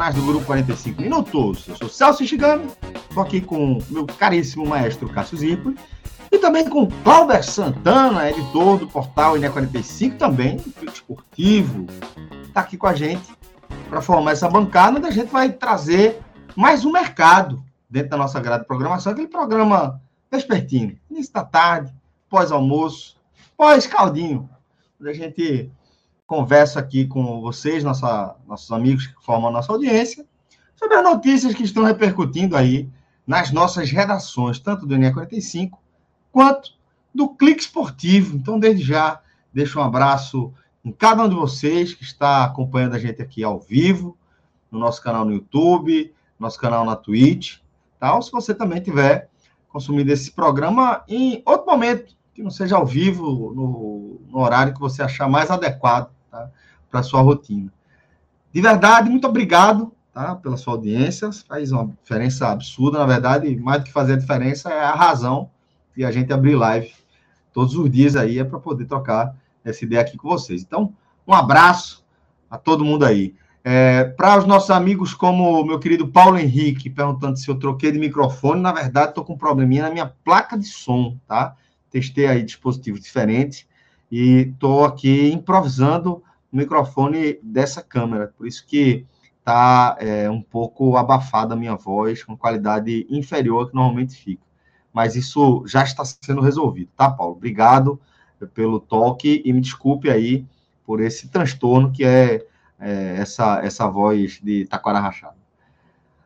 Canais do Grupo 45 Minutos. Eu sou Celso Chigami, estou aqui com meu caríssimo maestro Cássio Zirpoli e também com Cláudio Santana, editor do portal INE45, também esportivo, está aqui com a gente para formar essa bancada, onde a gente vai trazer mais um mercado dentro da nossa grade de programação, aquele programa vespertino, início da tarde, pós-almoço, pós-caldinho, onde a gente conversa aqui com vocês, nossa, nossos amigos que formam nossa audiência, sobre as notícias que estão repercutindo aí nas nossas redações, tanto do NE45 quanto do Clique Esportivo. Então, desde já, deixo um abraço em cada um de vocês que está acompanhando a gente aqui ao vivo, no nosso canal no YouTube, nosso canal na Twitch, tá? Ou se você também tiver consumindo esse programa em outro momento, que não seja ao vivo, no, no horário que você achar mais adequado tá? para a sua rotina. De verdade, muito obrigado tá? pela sua audiência, faz uma diferença absurda, na verdade, mais do que fazer a diferença é a razão de a gente abrir live todos os dias aí, é para poder trocar essa ideia aqui com vocês. Então, um abraço a todo mundo aí. É, para os nossos amigos, como o meu querido Paulo Henrique, perguntando se eu troquei de microfone, na verdade, estou com um probleminha na minha placa de som, tá? Testei aí dispositivos diferentes e estou aqui improvisando o microfone dessa câmera, por isso que está é, um pouco abafada a minha voz, com qualidade inferior que normalmente fica. Mas isso já está sendo resolvido, tá, Paulo? Obrigado pelo toque e me desculpe aí por esse transtorno que é, é essa, essa voz de taquara rachada.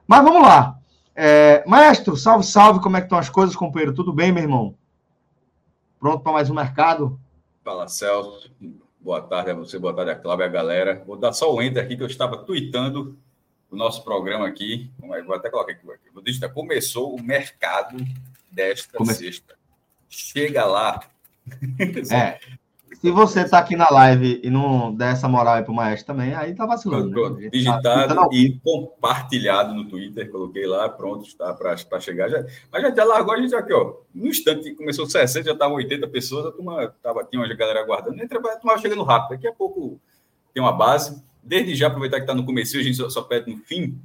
Mas vamos lá. É, maestro, salve, salve, como é que estão as coisas, companheiro? Tudo bem, meu irmão? Pronto para mais um mercado? Fala, Celso. Boa tarde a você, boa tarde a Cláudia a galera. Vou dar só o enter aqui, que eu estava tweetando o nosso programa aqui. Vou até colocar aqui. Vou digitar. Começou o mercado desta Come... sexta. Chega lá. É. Se você está aqui na live e não der essa moral aí pro maestro também, aí tá vacilando. Pronto, né? Digitado tá e compartilhado no Twitter, coloquei lá, pronto, está para chegar. Já, mas já até largou a gente aqui, ó. No instante que começou 60, já estavam 80 pessoas, a turma tava, tinha uma galera aguardando. Trabalho, a turma chegando rápido. Daqui a pouco tem uma base. Desde já, aproveitar que está no começo, a gente só, só pede no fim.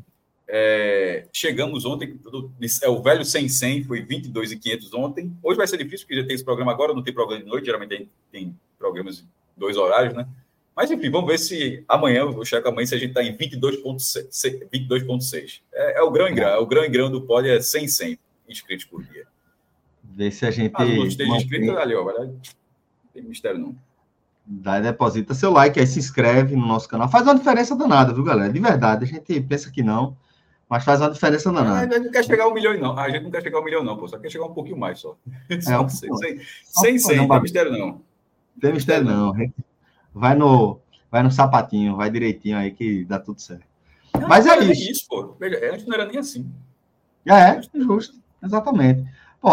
É, chegamos ontem, é o velho 100 100 foi 22 e 500 ontem. Hoje vai ser difícil, porque já tem esse programa agora, não tem programa de noite, geralmente tem, tem programas dois horários, né? Mas enfim, vamos ver se amanhã, vou checar amanhã se a gente está em 22,6. 22 é, é, o grão em grão, é o grão em grão do pod é 100 100 inscritos por dia. Ver se a gente. Ah, não esteja inscrito, ali, ó, não tem mistério não. Dá, deposita seu like aí, se inscreve no nosso canal. Faz uma diferença danada, viu, galera? De verdade, a gente pensa que não. Mas faz uma diferença danada. A gente não quer chegar a um milhão, não. A gente não quer chegar a um milhão, não, pô. Só quer chegar um pouquinho mais só. É, um sem, sem, sem, sem, não tem mistério, não. Não tem mistério, não. Vai no, vai no sapatinho, vai direitinho aí que dá tudo certo. Não, Mas é isso. isso pô. Antes não era nem assim. É, justo. Exatamente. Pô,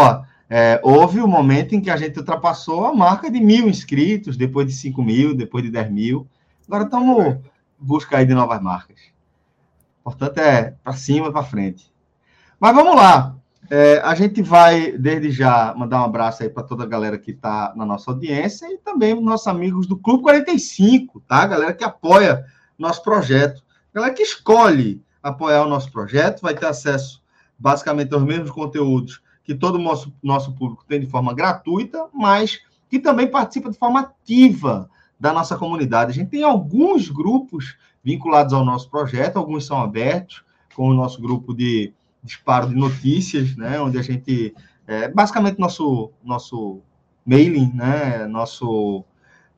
é, houve o um momento em que a gente ultrapassou a marca de mil inscritos, depois de cinco mil, depois de dez mil. Agora estamos em busca aí de novas marcas. Portanto, é para cima e para frente. Mas vamos lá. É, a gente vai, desde já, mandar um abraço aí para toda a galera que está na nossa audiência e também os nossos amigos do Clube 45, tá? Galera que apoia nosso projeto. Galera que escolhe apoiar o nosso projeto, vai ter acesso basicamente aos mesmos conteúdos que todo o nosso, nosso público tem de forma gratuita, mas que também participa de forma ativa da nossa comunidade. A gente tem alguns grupos vinculados ao nosso projeto, alguns são abertos, com o nosso grupo de disparo de notícias, né, onde a gente, é, basicamente, nosso, nosso mailing, né? Nosso.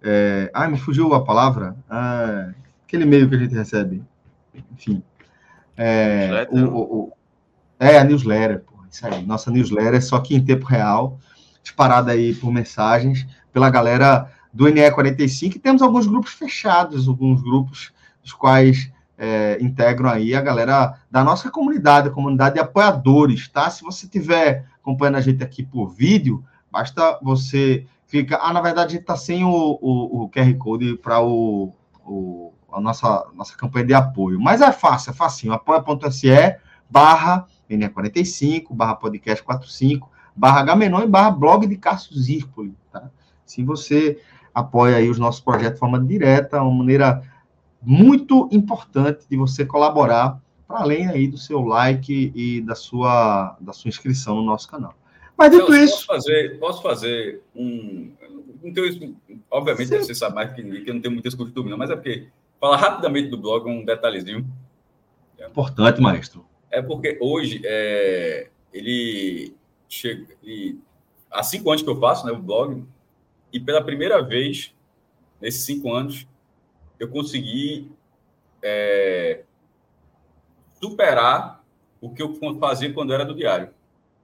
É... Ai, me fugiu a palavra. Ah, aquele e-mail que a gente recebe. Enfim. É, o, o, o, é a newsletter, pô, isso aí. Nossa newsletter, só que em tempo real, disparada aí por mensagens pela galera do NE45. E temos alguns grupos fechados, alguns grupos dos quais é, integram aí a galera da nossa comunidade, a comunidade de apoiadores, tá? Se você tiver acompanhando a gente aqui por vídeo, basta você clicar. Ah, na verdade, a gente está sem o, o, o, QR Code para o, o, a nossa, nossa campanha de apoio. Mas é fácil, é facinho. apoia.se barra NE45, barra podcast 45, barra Gamenon e barra blog de Cássio Zirpoli, tá? Se você apoia aí os nossos projetos de forma direta, uma maneira muito importante de você colaborar para além aí do seu like e da sua, da sua inscrição no nosso canal. Mas dito Celso, isso. Posso fazer, posso fazer um. Então, obviamente, Sim. você sabe mais que ninguém, que eu não tenho muitas costumes, não, mas é porque. Falar rapidamente do blog, um detalhezinho. Importante, maestro. É porque hoje é, ele chega. Ele, há cinco anos que eu faço né, o blog, e pela primeira vez, nesses cinco anos, eu consegui é, superar o que eu fazia quando era do diário.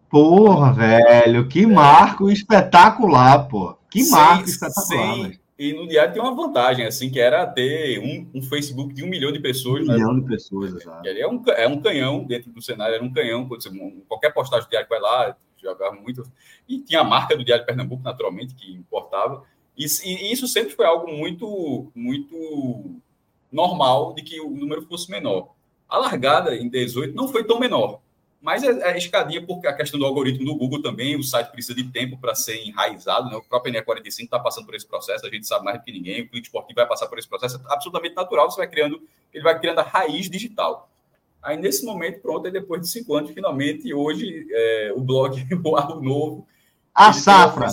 Porra, velho, que marco espetacular, pô. Que marco espetacular. Sem, e no diário tem uma vantagem, assim, que era ter um, um Facebook de um milhão de pessoas. Um né? milhão de pessoas, exato. É um, é um canhão dentro do cenário, era um canhão. Você, qualquer postagem do diário vai lá, jogava muito. E tinha a marca do Diário de Pernambuco, naturalmente, que importava. E, e, isso sempre foi algo muito, muito normal de que o número fosse menor. A largada em 18 não foi tão menor, mas é, é escadinha porque a questão do algoritmo do Google também, o site precisa de tempo para ser enraizado, né? o próprio NE45 está passando por esse processo, a gente sabe mais do que ninguém, o cliente esportivo vai passar por esse processo, é absolutamente natural, você vai criando, ele vai criando a raiz digital. Aí, nesse momento, pronto, aí depois de cinco anos, finalmente, hoje, é, o blog, o Arro Novo... A safra.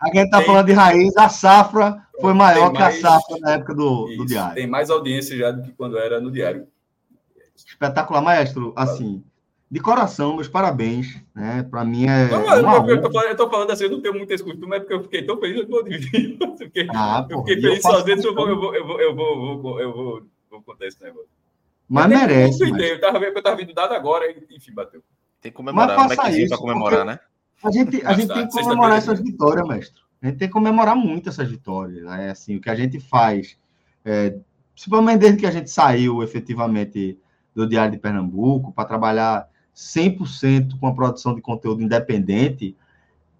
A gente está falando de raiz, a safra foi maior mais, que a safra na época do, isso, do diário. Tem mais audiência já do que quando era no diário. Espetacular, maestro. Assim, de coração, meus parabéns. Né? Para mim é. Não, mas, eu, estou falando, eu tô falando assim, eu não tenho muito esse costume, é porque eu fiquei tão feliz, eu vou dividir. Porque ah, eu fiquei feliz sozinho, eu vou, eu vou, eu vou, eu vou, eu vou, vou contar esse negócio. Mas merece. Eu, mas... eu tava vendo que eu tava vindo dado agora e, enfim, bateu. Tem que comemorar, mas faça isso, comemorar, né? A gente, a gente tem que comemorar essas vitórias, mestre. A gente tem que comemorar muito essas vitórias. Né? Assim, o que a gente faz, é, principalmente desde que a gente saiu efetivamente do Diário de Pernambuco para trabalhar 100% com a produção de conteúdo independente,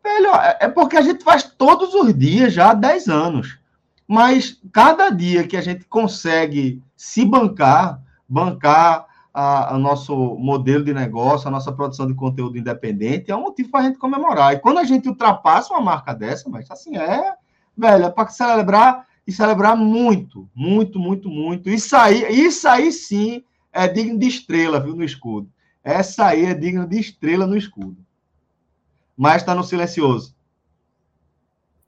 velho, é, é porque a gente faz todos os dias já há 10 anos. Mas cada dia que a gente consegue se bancar, bancar o nosso modelo de negócio, a nossa produção de conteúdo independente, é um motivo para a gente comemorar. E quando a gente ultrapassa uma marca dessa, mas assim, é, velho, é para celebrar e celebrar muito, muito, muito, muito. Isso aí, isso aí sim é digno de estrela, viu, no escudo. Essa aí é digna de estrela no escudo. Mas está no silencioso.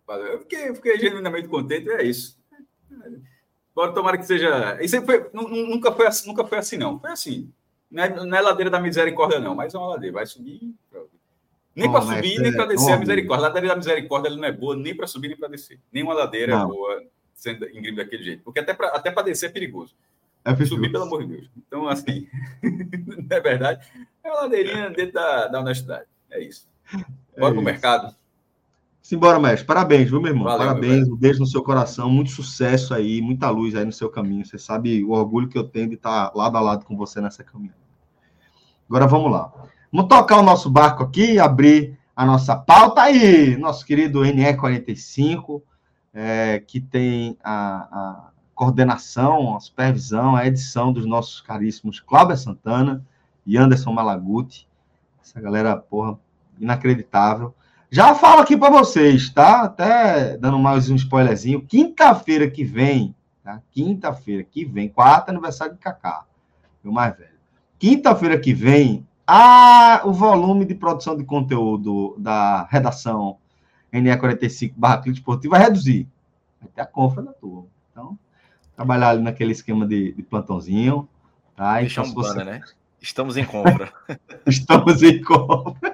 Eu fiquei, fiquei genuinamente contente, é isso. Bora tomara que seja. Isso foi, nunca, foi assim, nunca foi assim, não. Foi assim. Não é, não é ladeira da misericórdia, não, mas é uma ladeira. Vai subir. Nem para subir, nem para descer oh, a misericórdia. A ladeira da misericórdia ela não é boa nem para subir, nem para descer. Nenhuma ladeira não. é boa sendo íngreme daquele jeito. Porque até para até descer é perigoso. É subir, pelo amor de Deus. Então, assim, não é verdade. É uma ladeirinha dentro da, da honestidade. É isso. Bora é para o mercado. Simbora, mestre. Parabéns, viu, meu irmão? Valeu, Parabéns, um beijo no seu coração, muito sucesso aí, muita luz aí no seu caminho. Você sabe o orgulho que eu tenho de estar lado a lado com você nessa caminhada. Agora vamos lá. Vamos tocar o nosso barco aqui, abrir a nossa pauta aí, nosso querido NE45, é, que tem a, a, coordenação, a supervisão, a edição dos nossos caríssimos Cláudio Santana e Anderson Malaguti. Essa galera, porra, inacreditável. Já falo aqui para vocês, tá? Até dando mais um spoilerzinho. Quinta-feira que vem, tá? Quinta-feira que vem, quarta aniversário de Kaká, meu mais velho. Quinta-feira que vem, a, o volume de produção de conteúdo da redação NE45 barra Clique Esportivo vai reduzir. Vai ter a compra da turma. Então, trabalhar ali naquele esquema de, de plantãozinho. Tá? Deixa então, um você... né? Estamos em compra. Estamos em compra.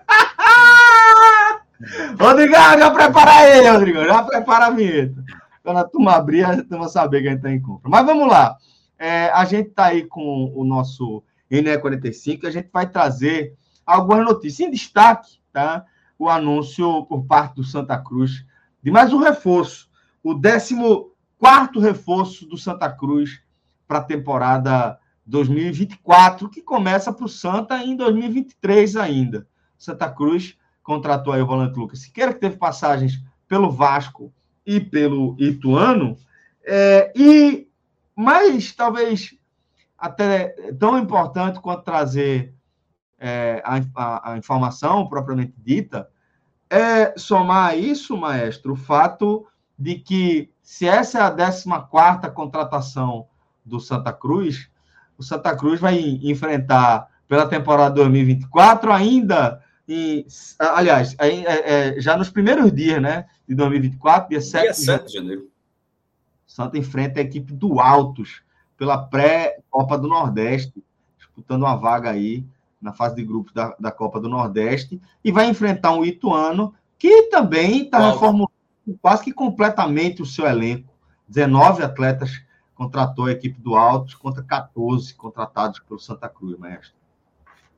Rodrigão, já prepara aí, Rodrigão. Já prepara a vinheta. Quando a turma abrir, a turma saber que a gente está em compra. Mas vamos lá. É, a gente está aí com o nosso NE45. A gente vai trazer algumas notícias. Em destaque, tá? O anúncio por parte do Santa Cruz de mais um reforço. O 14 reforço do Santa Cruz para a temporada 2024, que começa para o Santa em 2023 ainda. Santa Cruz contratou aí o volante Lucas. Siqueira, que teve passagens pelo Vasco e pelo Ituano, é, e mais talvez até tão importante quanto trazer é, a, a, a, informação propriamente dita, é somar a isso, maestro, o fato de que se essa é a 14 contratação do Santa Cruz, o Santa Cruz vai enfrentar pela temporada 2024 ainda e, aliás, é, é, já nos primeiros dias, né, de 2024, dia 7, dia 7 de janeiro. Santa enfrenta a equipe do Altos pela pré-Copa do Nordeste, disputando uma vaga aí na fase de grupos da, da Copa do Nordeste, e vai enfrentar um Ituano que também está reformulando quase que completamente o seu elenco. 19 atletas contratou a equipe do Altos contra 14 contratados pelo Santa Cruz, mestre.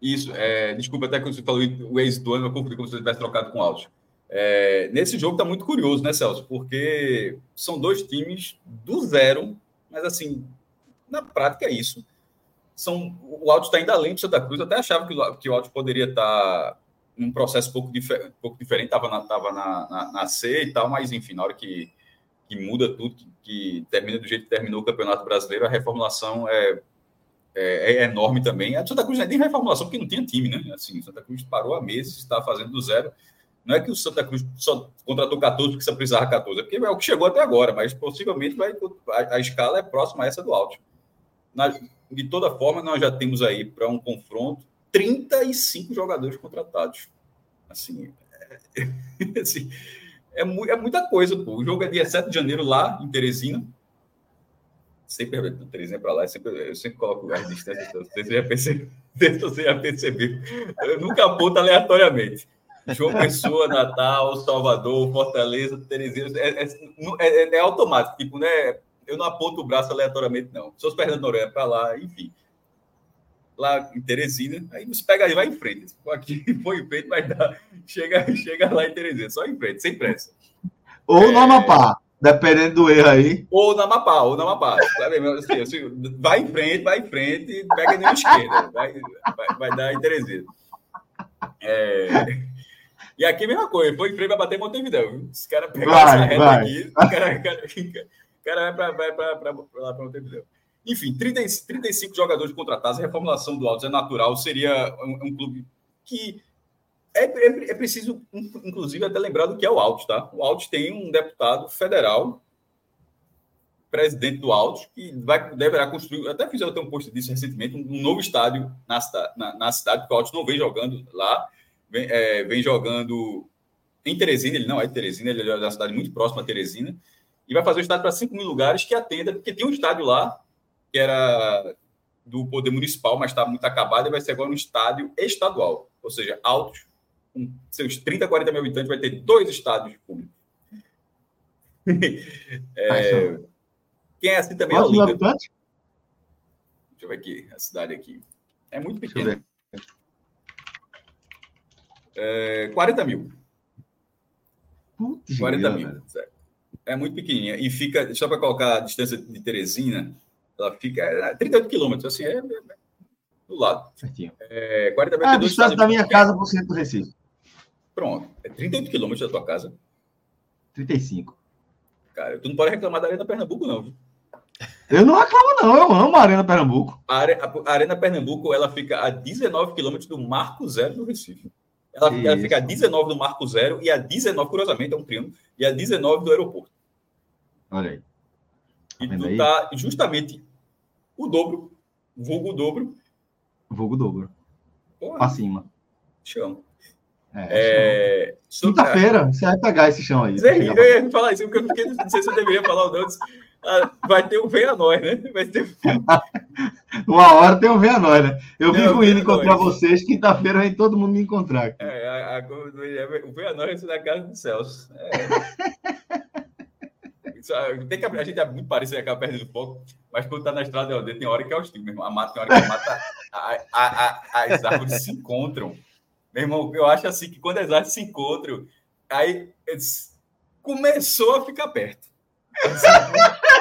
Isso, é, desculpa até que você falou o ex do ano, eu confundi como se você tivesse trocado com o Altos. É, nesse jogo está muito curioso, né, Celso? Porque são dois times do zero, mas assim, na prática é isso. São, o Altos está indo além do Santa Cruz, eu até achava que, que o Altos poderia estar tá num processo pouco, difer, pouco diferente, estava na, tava na, na, na, C e tal, mas enfim, na hora que, que muda tudo, que, que termina do jeito que terminou o Campeonato Brasileiro, a reformulação é é, é, enorme também. A Santa Cruz é nem reformulação, porque não tinha time, né? Assim, Santa Cruz parou há meses, está fazendo do zero. Não é que o Santa Cruz só contratou 14 porque você precisava 14, é porque é o que chegou até agora, mas possivelmente vai, a, a escala é próxima a essa do Alto. De toda forma, nós já temos aí para um confronto 35 jogadores contratados. Assim, é, assim, é, é muita coisa. Pô. O jogo é dia 7 de janeiro lá em Teresina sempre Terezinha para lá, eu sempre, eu sempre coloco as distâncias, não sei se você já percebeu. Eu nunca aponto aleatoriamente. João Pessoa, Natal, Salvador, Fortaleza, Terezinha, é, é, é, é, automático, tipo, né? Eu não aponto o braço aleatoriamente, não. Se fosse Fernando Noronha para lá, enfim. Lá em Teresina, aí você pega e vai em frente. Aqui foi em frente, mas dá, chega, chega lá em Teresina, só em frente, sem pressa. Ou no Amapá. Dependendo do erro aí. Ou na Amapá, ou na Amapá. Assim, assim, vai em frente, vai em frente, pega na esquerda. Vai, vai, vai dar em Teresina. É... E aqui a mesma coisa, foi em frente para bater em Montevidéu. Os caras pegam essa reta vai. aqui, o cara, cara, cara vai para lá para Montevidéu. Enfim, 30, 35 jogadores contratados, a reformulação do Altos é natural, seria um, um clube que é, é, é, preciso, inclusive, até lembrar do que é o Altos, tá? O Altos tem um deputado federal, presidente do Altos, que vai, deverá construir, até fiz até um post disso recentemente, um novo estádio na, na, na cidade, porque o Altos não vem jogando lá, vem, é, vem jogando em Teresina, ele não é de Teresina, ele é da cidade muito próxima a Teresina, e vai fazer um estádio para 5 mil lugares que atenda, porque tem um estádio lá, que era do poder municipal, mas está muito acabado, e vai ser agora um estádio estadual, ou seja, Altos com seus 30, 40 mil habitantes, vai ter dois estádios públicos. é, quem é assim também é o Liga. Deixa eu ver aqui, a cidade aqui. É muito pequena. É, 40 mil. Putz, 40 mil. É muito pequenininha. E fica, só para colocar a distância de Teresina, ela fica 38 é, quilômetros. Assim, é, é, do lado. Certinho. É, 40 mil. Ah, a distância da minha casa para o centro do Recife. Pronto. É 38 quilômetros da tua casa. 35. Cara, tu não pode reclamar da Arena Pernambuco, não, viu? Eu não reclamo, não. Eu amo a Arena Pernambuco. A, a Arena Pernambuco, ela fica a 19 quilômetros do Marco Zero do Recife. Ela, ela, fica a 19 do Marco Zero e a 19, curiosamente, é um triângulo, e a 19 do aeroporto. Olha aí. E tá tu aí? tá justamente o dobro, vulgo dobro. Vulgo dobro. Porra. Pra cima. Chão. É, é... Quinta-feira, você vai pegar esse chão aí. Eu ia falar isso, porque eu fiquei, não sei se eu deveria falar ou não. Ah, vai ter um Venha Nós, né? Vai ter... Uma hora tem um Venha Nós, né? Eu vivo indo encontrar vocês, quinta-feira vem todo mundo me encontrar. É, a, a, o Venha Nós é da casa do Celso. É. Tem que, a gente é muito parecido com aquela perna do foco, mas quando tá na estrada tem hora que é hostil, meu irmão. A mata tem hora que a mata, a, a, a, as árvores se encontram. Meu irmão, eu acho assim que quando as árvores se encontram, aí começou a ficar perto.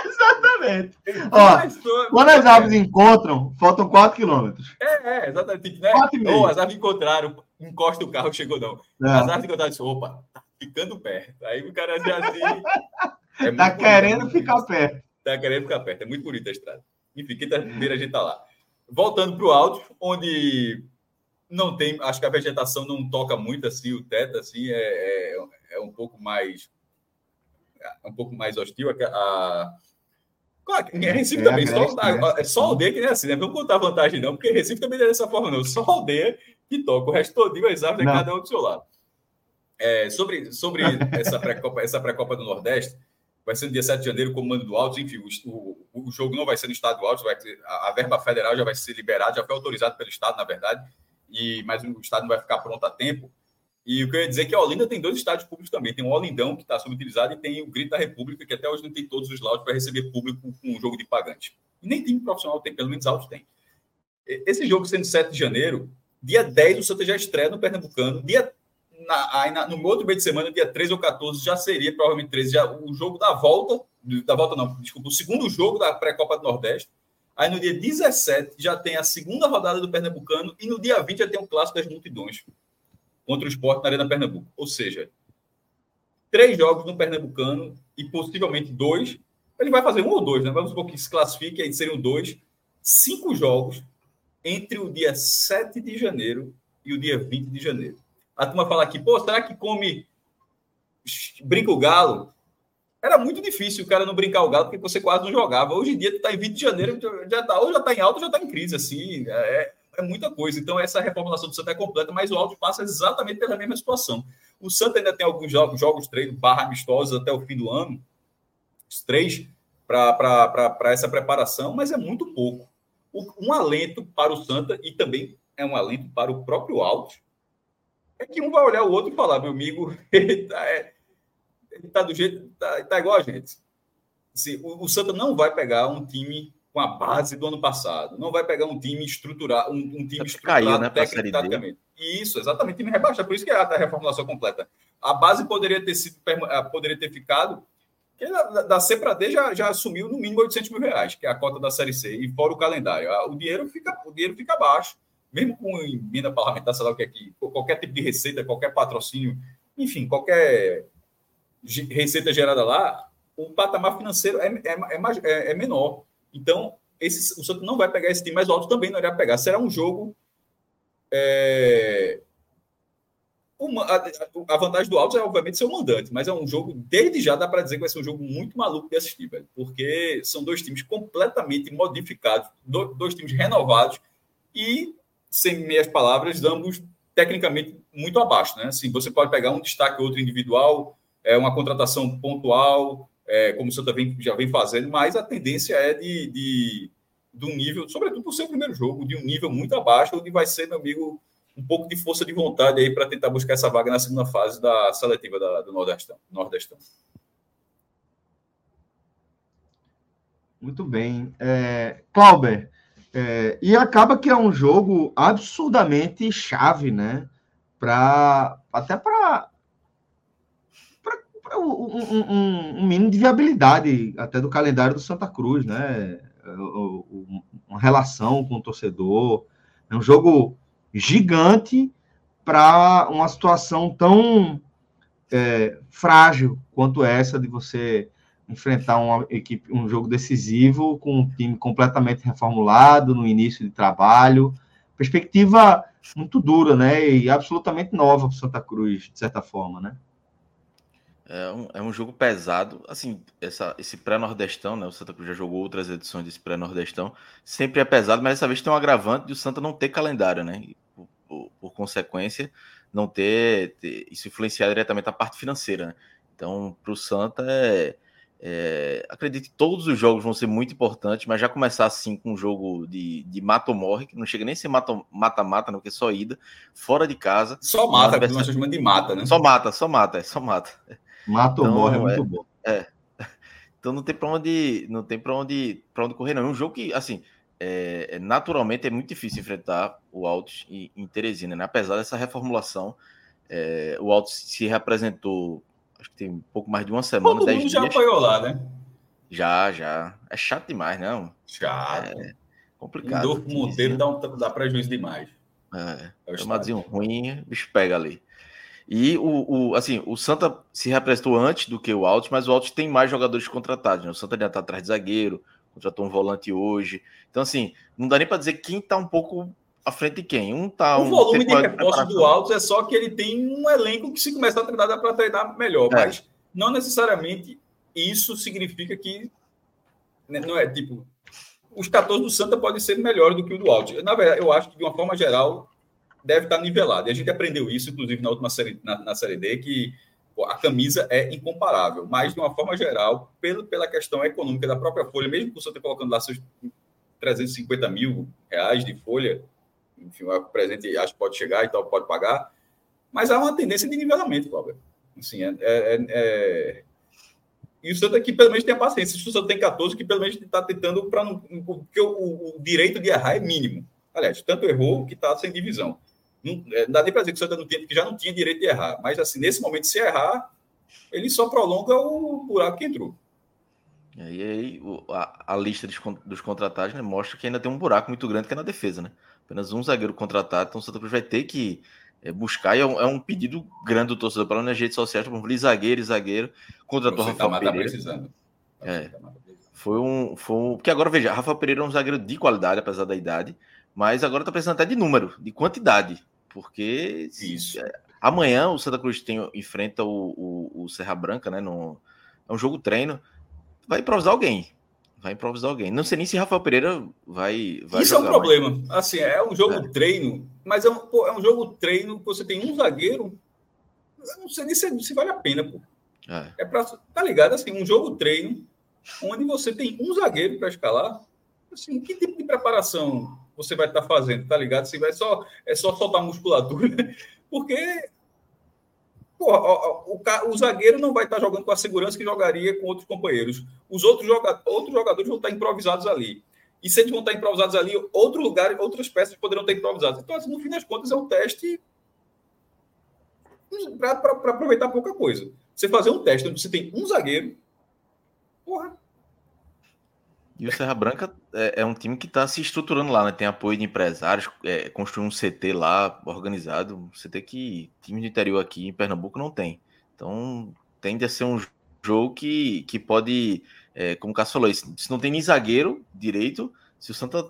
exatamente. Ó, quando as árvores encontram, faltam 4 quilômetros. É, é, exatamente. Né? Ou as árvores encontraram, encosta o carro, chegou não. É. As árvores encontraram, disse, opa, tá ficando perto. Aí o cara já assim... É tá querendo bonito, ficar perto. Tá querendo ficar perto. É muito bonita a estrada. Enfim, quinta-feira a gente tá lá. Voltando para o áudio, onde não tem, acho que a vegetação não toca muito assim, o teto assim é, é, é um pouco mais é um pouco mais hostil. A, a... Claro, em Recife é, também, só, né? só aldeia que nem assim, né? Não contar vantagem, não, porque Recife também é dessa forma, não. Só aldeia que toca, o resto todo as árvores é cada um do seu lado. É, sobre sobre essa pré-copa essa pré -copa do Nordeste, vai ser no dia 7 de janeiro, comando do Altos, enfim, o, o, o, jogo não vai ser no estado do Altos, vai ter, a, a, verba federal já vai ser liberada, já foi autorizado pelo estado, na verdade, e mas o estado não vai ficar pronto a tempo. E o que eu ia dizer é que a Olinda tem dois estádios públicos também. Tem o Olindão, que está subutilizado, e tem o Grito da República, que até hoje não tem todos os laudos para receber público com um jogo de pagante. E nem time profissional tem, pelo menos Altos tem. Esse jogo sendo 7 de janeiro, dia 10 o Santa já estreia no Pernambucano, dia na, aí na, no outro meio de semana, dia 13 ou 14, já seria provavelmente 13, já, o jogo da volta, da volta não, desculpa, o segundo jogo da pré-copa do Nordeste. Aí no dia 17 já tem a segunda rodada do Pernambucano e no dia 20 já tem o clássico das multidões contra o esporte na Arena Pernambuco. Ou seja, três jogos no Pernambucano e possivelmente dois. Ele vai fazer um ou dois, né? Vamos supor que se classifique, aí seriam dois. Cinco jogos entre o dia 7 de janeiro e o dia 20 de janeiro. A turma fala aqui, pô, será que come. brinca o galo? Era muito difícil o cara não brincar o galo, porque você quase não jogava. Hoje em dia, tu está em 20 de janeiro, já tá, ou já está em alta, ou já está em crise, assim. É, é muita coisa. Então, essa reformulação do Santa é completa, mas o Alto passa exatamente pela mesma situação. O Santa ainda tem alguns jogos, jogos treino, barra amistosos até o fim do ano, os três, para essa preparação, mas é muito pouco. Um alento para o Santa e também é um alento para o próprio Alto, é que um vai olhar o outro e falar, meu amigo, ele tá, é, ele tá do jeito, tá, tá igual a gente. Assim, o, o, Santa não vai pegar um time com a base do ano passado, não vai pegar um time estruturado, um, um time estruturado caiu, né, tecnicamente. Isso, exatamente, time rebaixado, por isso que é a reformulação completa. A base poderia ter sido, ah, poderia ter ficado, da, da C para D já, já assumiu no mínimo 800 mil reais, que é a cota da Série C, e fora o calendário. Ah, o dinheiro fica, o dinheiro fica baixo mesmo com emenda parlamentar, sei lá o que é aqui, qualquer tipo de receita, qualquer patrocínio, enfim, qualquer receita gerada lá, o patamar financeiro é, é, é, é, é menor. Então, esse, o Santos não vai pegar esse time mais alto, também não iria pegar. Será um jogo. É, uma, a, a, vantagem do Alto é, obviamente, ser o mandante, mas é um jogo, desde já dá para dizer que vai ser um jogo muito maluco de assistir, velho, porque são dois times completamente modificados, dois, dois times renovados e sem meias palavras, ambos tecnicamente muito abaixo. Né? Assim, você pode pegar um destaque outro individual, é uma contratação pontual, é, como o Santa vem, já vem fazendo, mas a tendência é de, de, de um nível, sobretudo ser o primeiro jogo, de um nível muito abaixo, onde vai ser, meu amigo, um pouco de força de vontade aí para tentar buscar essa vaga na segunda fase da seletiva da, do Nordestão. Nordestão. Muito bem. É, Clauber, é, e acaba que é um jogo absurdamente chave, né? Pra, até para um, um, um, mínimo de viabilidade até do calendário do Santa Cruz, né? Uma relação com o torcedor. É um jogo gigante para uma situação tão é, frágil quanto essa de você enfrentar uma equipe, um jogo decisivo com um time completamente reformulado no início de trabalho. Perspectiva muito dura, né? E absolutamente nova para Santa Cruz, de certa forma, né? É um, é um jogo pesado. Assim, essa, esse pré-nordestão, né? O Santa Cruz já jogou outras edições desse pré-nordestão. Sempre é pesado, mas dessa vez tem um agravante de o Santa não ter calendário, né? Por, por, por consequência, não ter, ter, Isso influenciar diretamente a parte financeira, né? Então, para o Santa é É, acredito que todos os jogos vão ser muito importantes, mas já começar assim com um jogo de, de mata ou morre, que não chega nem a ser mata-mata, não, porque é só ida, fora de casa. Só mata, nós chamamos de mata, né? Só mata, só mata, é só mata. Mata então, ou morre é muito é, bom. É. Então não tem para onde, não tem para onde, para onde correr não. É um jogo que, assim, é, é, naturalmente é muito difícil enfrentar o Altos em, em Teresina, né? Apesar dessa reformulação, é, o Altos se representou acho que tem um pouco mais de uma semana. Todo mundo já apoiou lá, né? Já, já. É chato demais, não? Chato. É complicado. O Rodolfo Monteiro dá, um, dá prejuízo demais. É, é tomadinho ruim, o bicho pega ali. E o, o, assim, o Santa se representou antes do que o Altos, mas o Altos tem mais jogadores contratados. Né? O Santa já está atrás de zagueiro, contratou um volante hoje. Então, assim, não dá nem para dizer quem está um pouco à frente de quem? Um tá. O um volume de reforço do Altos é só que ele tem um elenco que, se começar a treinar, dá para treinar melhor. É. Mas não necessariamente isso significa que. Né, não é tipo. Os 14 do Santa podem ser melhores do que o do Altos. Na verdade, eu acho que, de uma forma geral, deve estar nivelado. E a gente aprendeu isso, inclusive, na última série, na, na série D, que pô, a camisa é incomparável. Mas, de uma forma geral, pelo, pela questão econômica da própria Folha, mesmo que o Santa colocando lá seus 350 mil reais de folha, enfim, o presente acho que pode chegar e tal, pode pagar, mas há uma tendência de nivelamento, Cláudio. Assim, é, é, é... E o Santa aqui, pelo menos, tem a paciência. Se o Santa tem 14, que pelo menos está tentando para não. Porque o, o, direito de errar é mínimo. Aliás, tanto errou que está sem divisão. Não, é, não dá nem para dizer que o Santa não tinha, que já não tinha direito de errar. Mas, assim, nesse momento, se errar, ele só prolonga o buraco que entrou. E aí, a, a lista dos contratados né, mostra que ainda tem um buraco muito grande que é na defesa, né? apenas um zagueiro contratado, então o Santa Cruz vai ter que é, buscar, e é um, é um, pedido grande do torcedor, para nas redes sociais, para zagueiro zagueiro, contratou Você Rafael tá, Pereira. Tá precisando. É, foi um, foi um. Porque agora, veja, Rafael Pereira é um zagueiro de qualidade, apesar da idade, mas agora está precisando até de número, de quantidade, porque Isso. É, amanhã o Santa Cruz tem, enfrenta o, o, o Serra Branca, né? No, é um jogo treino, vai improvisar alguém vai improvisar alguém. Não sei nem se Rafael Pereira vai. vai Isso é um problema. Mas... Assim, é um jogo é. treino, mas é um, pô, é um jogo treino que você tem um zagueiro. Eu não sei nem se, se vale a pena, pô. É. é pra, tá ligado? Assim, um jogo treino onde você tem um zagueiro para escalar. Assim, que tipo de preparação você vai estar tá fazendo, tá ligado? Se vai só é só soltar musculatura, porque Porra, o, o, o, zagueiro não vai estar jogando com a segurança que jogaria com outros companheiros. Os outros, joga, outros jogadores vão estar improvisados ali. E se eles vão estar improvisados ali, outro lugar, outras peças poderão estar improvisadas. Então, assim, no fim das contas, é um teste para aproveitar pouca coisa. Você fazer um teste onde você tem um zagueiro, porra, e o Serra Branca é, é um time que está se estruturando lá, né? Tem apoio de empresários, é, construiu um CT lá organizado, um CT que time de interior aqui em Pernambuco não tem. Então tende a ser um jogo que, que pode, é, como o Cássio falou, se não tem nem zagueiro direito, se o Santa.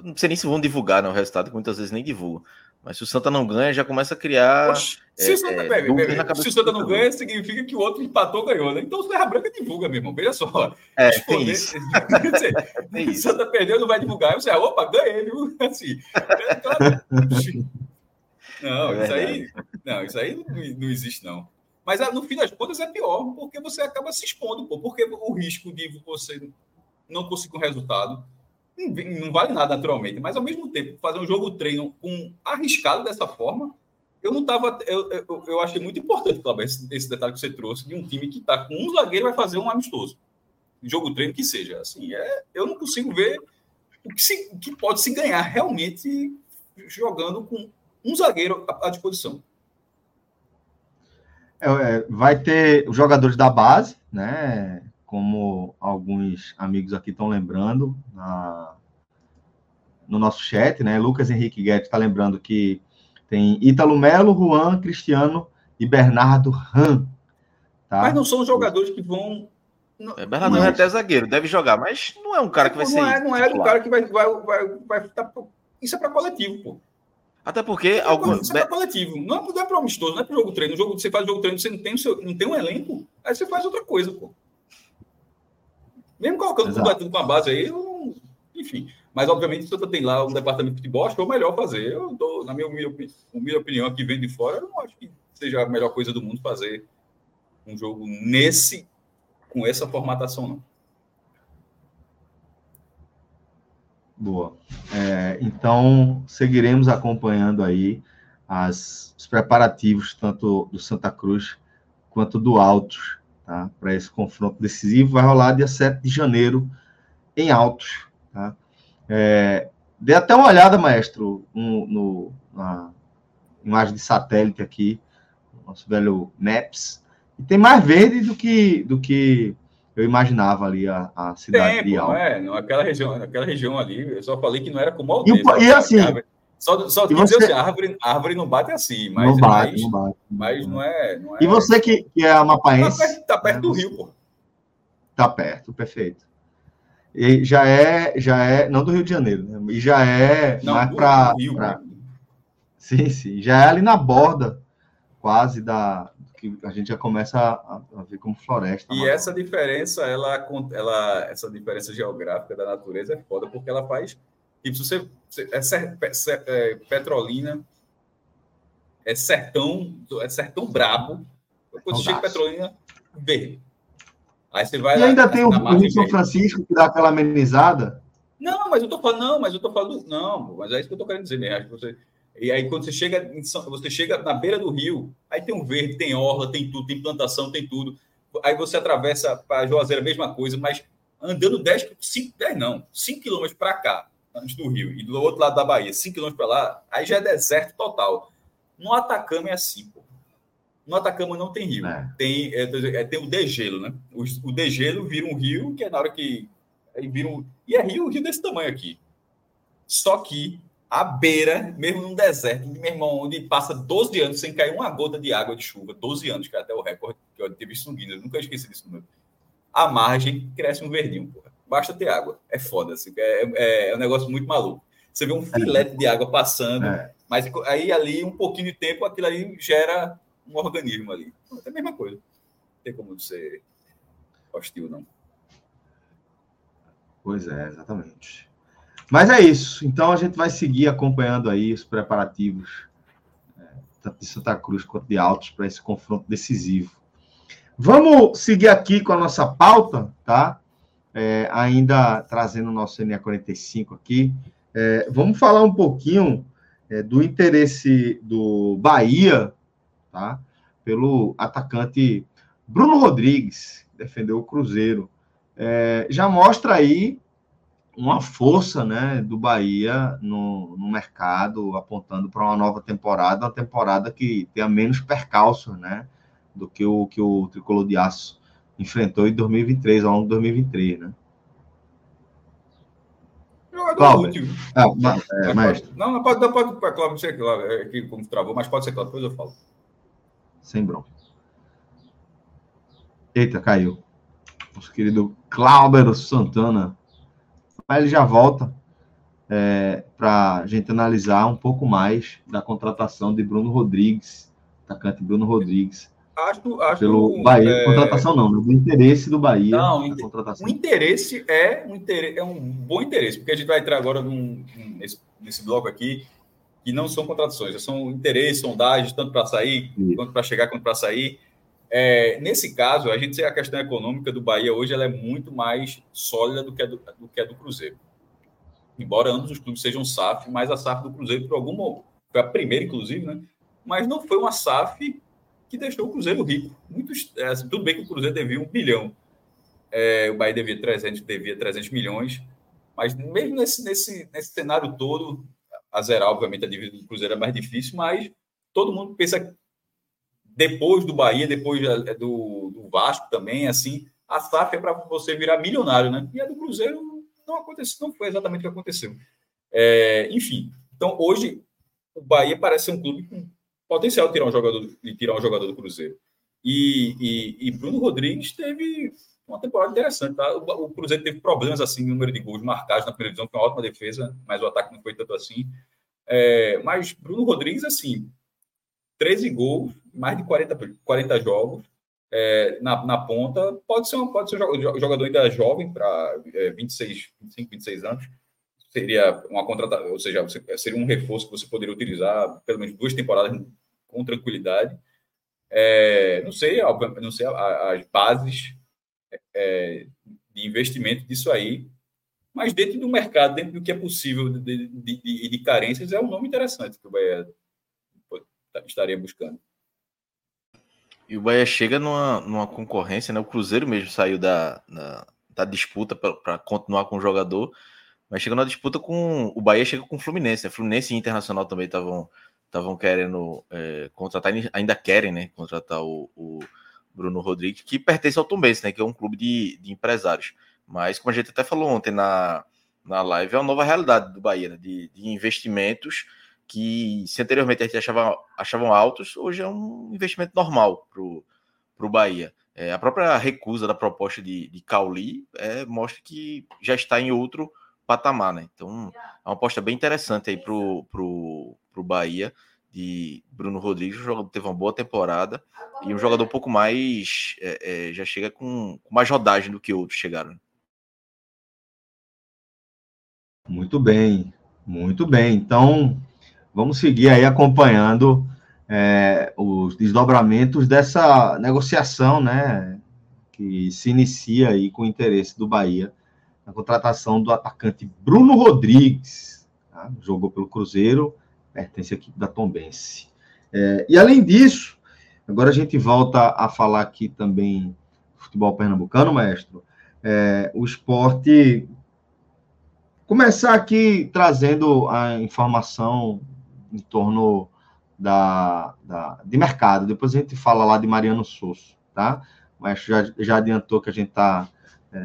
Não sei nem se vão divulgar né, o resultado, que muitas vezes nem divulgam. Mas se o Santa não ganha, já começa a criar. Poxa, se, é, o Santa, é, se o Santa não ganha, significa que o outro empatou, ganhou, né? Então o Serra Branca divulga, meu irmão. Veja só. É, tem isso. tem isso. o Santa perdeu, não vai divulgar. Você, opa, ganhei, viu? Assim. É, claro. Não, é isso aí. Não, isso aí não, não existe, não. Mas ah, no fim das contas é pior, porque você acaba se expondo, pô, porque o risco de você não conseguir um resultado não vale nada naturalmente, mas ao mesmo tempo, fazer um jogo treino com arriscado dessa forma, eu não estava. Eu, eu, eu, achei muito importante, Cláudio, esse, esse, detalhe que você trouxe, de um time que está com um zagueiro vai fazer um amistoso. Jogo treino que seja. Assim, é, eu não consigo ver o que, se, o que pode se ganhar realmente jogando com um zagueiro à, à disposição. É, é vai ter os jogadores da base, né? Como alguns amigos aqui estão lembrando na, no nosso chat, né? Lucas Henrique Guedes está lembrando que tem Ítalo Melo, Juan, Cristiano e Bernardo Ram. Tá? Mas não são jogadores que vão. Não, é, Bernardo Ram é até zagueiro, deve jogar, mas não é um cara que vai não ser. É, não é um cara que vai. vai, vai, vai tá, isso é para coletivo, pô. Até porque. Isso, algum... isso é para coletivo. Não é, não é para amistoso, não é para jogo treino. jogo, você faz jogo treino, você não tem, seu, não tem um elenco, aí você faz outra coisa, pô. Mesmo colocando, completando com a base aí, não... enfim. Mas, obviamente, se você tem lá um departamento de futebol, acho que é o melhor fazer. Eu tô, na minha humilde opinião, aqui vem de fora, eu não acho que seja a melhor coisa do mundo fazer um jogo nesse com essa formatação, não. Boa. É, então, seguiremos acompanhando aí as, os preparativos, tanto do Santa Cruz quanto do Altos, tá? para esse confronto decisivo. Vai rolar dia 7 de janeiro em Altos. Tá? É, dê até uma olhada, maestro, no, no, na imagem de satélite aqui, nosso velho Maps. E tem mais verde do que, do que eu imaginava ali a, a cidade tem, de Altos. É, naquela região, naquela região ali, eu só falei que não era como Aldez. E, e assim, só, só que você... assim, a árvore, a árvore não bate assim, mas não bate, mas, não bate. Mas não é, não é. E você que, que é amapaense. Tá perto, tá perto né? do rio, pô. Tá perto, perfeito. E já é, já é, não do Rio de Janeiro, né? E já é não, mais para. Pra... Sim, sim. Já é ali na borda, quase da. que a gente já começa a, a ver como floresta. E essa diferença, ela, ela, essa diferença geográfica da natureza é foda, porque ela faz Tipo, se você. É, é, Petrolina é sertão, é sertão brabo. Quando você chega em Petrolina, verde. Aí você vai e lá, ainda tem o, Rio São Francisco que dá aquela amenizada. Não, mas eu tô falando, não, mas eu tô falando, não, mas é isso que eu tô querendo dizer mesmo. Acho que você, e aí, quando você chega, em São, você chega na beira do rio, aí tem um verde, tem orla, tem tudo, tem plantação, tem tudo. Aí você atravessa para Juazeiro, a mesma coisa, mas andando 10, 5, 10 não, 5 quilômetros para cá, antes do Rio, e do outro lado da Bahia, 5 km para lá, aí já é deserto total. No Atacama é assim, pô. No Atacama não tem rio. É. Tem, é, é, tem o degelo, né? O, o degelo vira um rio, que é na hora que. Vira um, e é rio, rio desse tamanho aqui. Só que a beira, mesmo num deserto, meu irmão, onde passa 12 anos sem cair uma gota de água de chuva, 12 anos, que é até o recorde que eu tive visto no Guinness, nunca esqueci disso. Mesmo. A margem cresce um verdinho, porra basta ter água. É foda, assim, é, é, é um negócio muito maluco. Você vê um filete de água passando, é. mas aí ali, um pouquinho de tempo, aquilo aí gera um organismo ali. É a mesma coisa. Não tem como ser hostil, não. Pois é, exatamente. Mas é isso. Então a gente vai seguir acompanhando aí os preparativos é, tanto de Santa Cruz quanto de Altos para esse confronto decisivo. Vamos seguir aqui com a nossa pauta, tá? É, ainda trazendo o nosso NA 45 aqui, é, vamos falar um pouquinho é, do interesse do Bahia, tá? Pelo atacante Bruno Rodrigues, que defendeu o Cruzeiro. É, já mostra aí uma força né, do Bahia no, no mercado, apontando para uma nova temporada, uma temporada que tenha menos percalços né, do que o, que o Tricolor de Aço enfrentou em 2023, ao longo de 2023, né? Jogador útil. Ah, mas, é, mas... Não, não pode, não pode, Cláudio, sei é, que como travou, mas pode ser Cláudio, depois eu falo. Sem bronca. Eita, caiu. Nosso querido Cláudio Santana. Mas ele já volta é, para a gente analisar um pouco mais da contratação de Bruno Rodrigues, atacante Bruno Rodrigues, Acho, acho pelo Bahia. É... Contratação não, do interesse do Bahia. Não, inter... o interesse é um, interesse, é um bom interesse, porque a gente vai entrar agora num, nesse, nesse bloco aqui, que não são contratações, são interesses, sondagens, tanto para sair, quanto para chegar, quanto para sair. É, nesse caso, a gente a questão econômica do Bahia hoje ela é muito mais sólida do que a do, do, que a do Cruzeiro. Embora ambos os clubes sejam SAF, mas a SAF do Cruzeiro, por alguma. Foi a primeira, inclusive, né? Mas não foi uma SAF que deixou o Cruzeiro rico. Muitos, é, assim, tudo bem que o Cruzeiro devia um bilhão, é, o Bahia devia 300, devia 300 milhões, mas mesmo nesse, nesse, nesse cenário todo, a zerar, obviamente, a dívida do Cruzeiro é mais difícil, mas todo mundo pensa depois do Bahia, depois do, do Vasco também, assim, a SAF é para você virar milionário, né? E a do Cruzeiro não aconteceu, não foi exatamente o que aconteceu. É, enfim, então hoje o Bahia parece ser um clube com potencial de tirar um jogador, de tirar um jogador do Cruzeiro. E, e, e Bruno Rodrigues teve uma temporada interessante. Tá? O, o, Cruzeiro teve problemas assim, número de gols marcados na primeira divisão, foi uma ótima defesa, mas o ataque não foi tanto assim. É, mas Bruno Rodrigues, assim, 13 gols, mais de 40, 40 jogos é, na, na ponta, pode ser, um, pode ser um jogador ainda jovem, para é, 26, 25, 26 anos. Seria uma contratação, ou seja, seria um reforço que você poderia utilizar pelo menos duas temporadas com tranquilidade. É, não sei, não sei as bases é, de investimento disso aí, mas dentro do mercado, dentro do que é possível de, de, de, de carências, é um nome interessante que o Bahia estaria buscando. E o Bahia chega numa, numa concorrência, né? O Cruzeiro mesmo saiu da, da, da disputa para continuar com o jogador, mas chega na disputa com. O Bahia chega com o Fluminense. Né? Fluminense e Internacional também estavam estavam querendo é, contratar, ainda querem, né? Contratar o, o Bruno Rodrigues, que pertence ao Tombense, né? Que é um clube de, de empresários. Mas, como a gente até falou ontem na, na live, é uma nova realidade do Bahia, né? de, de investimentos que, se anteriormente a gente achava, achavam altos, hoje é um investimento normal para o Bahia. É, a própria recusa da proposta de, de Cauli é, mostra que já está em outro patamar, né? Então, é uma aposta bem interessante aí para o Bahia de Bruno Rodrigues, o jogador teve uma boa temporada e um jogador um pouco mais é, é, já chega com, com, mais rodagem do que outros chegaram. Muito bem, muito bem. Então vamos seguir aí acompanhando é, os desdobramentos dessa negociação, né, que se inicia aí com o interesse do Bahia na contratação do atacante Bruno Rodrigues, tá? jogou pelo Cruzeiro pertence à equipe da Tombense. É, e além disso, agora a gente volta a falar aqui também futebol pernambucano, maestro. É, o esporte. Começar aqui trazendo a informação em torno da, da, de mercado. Depois a gente fala lá de Mariano Souza, tá? Mas já, já adiantou que a gente está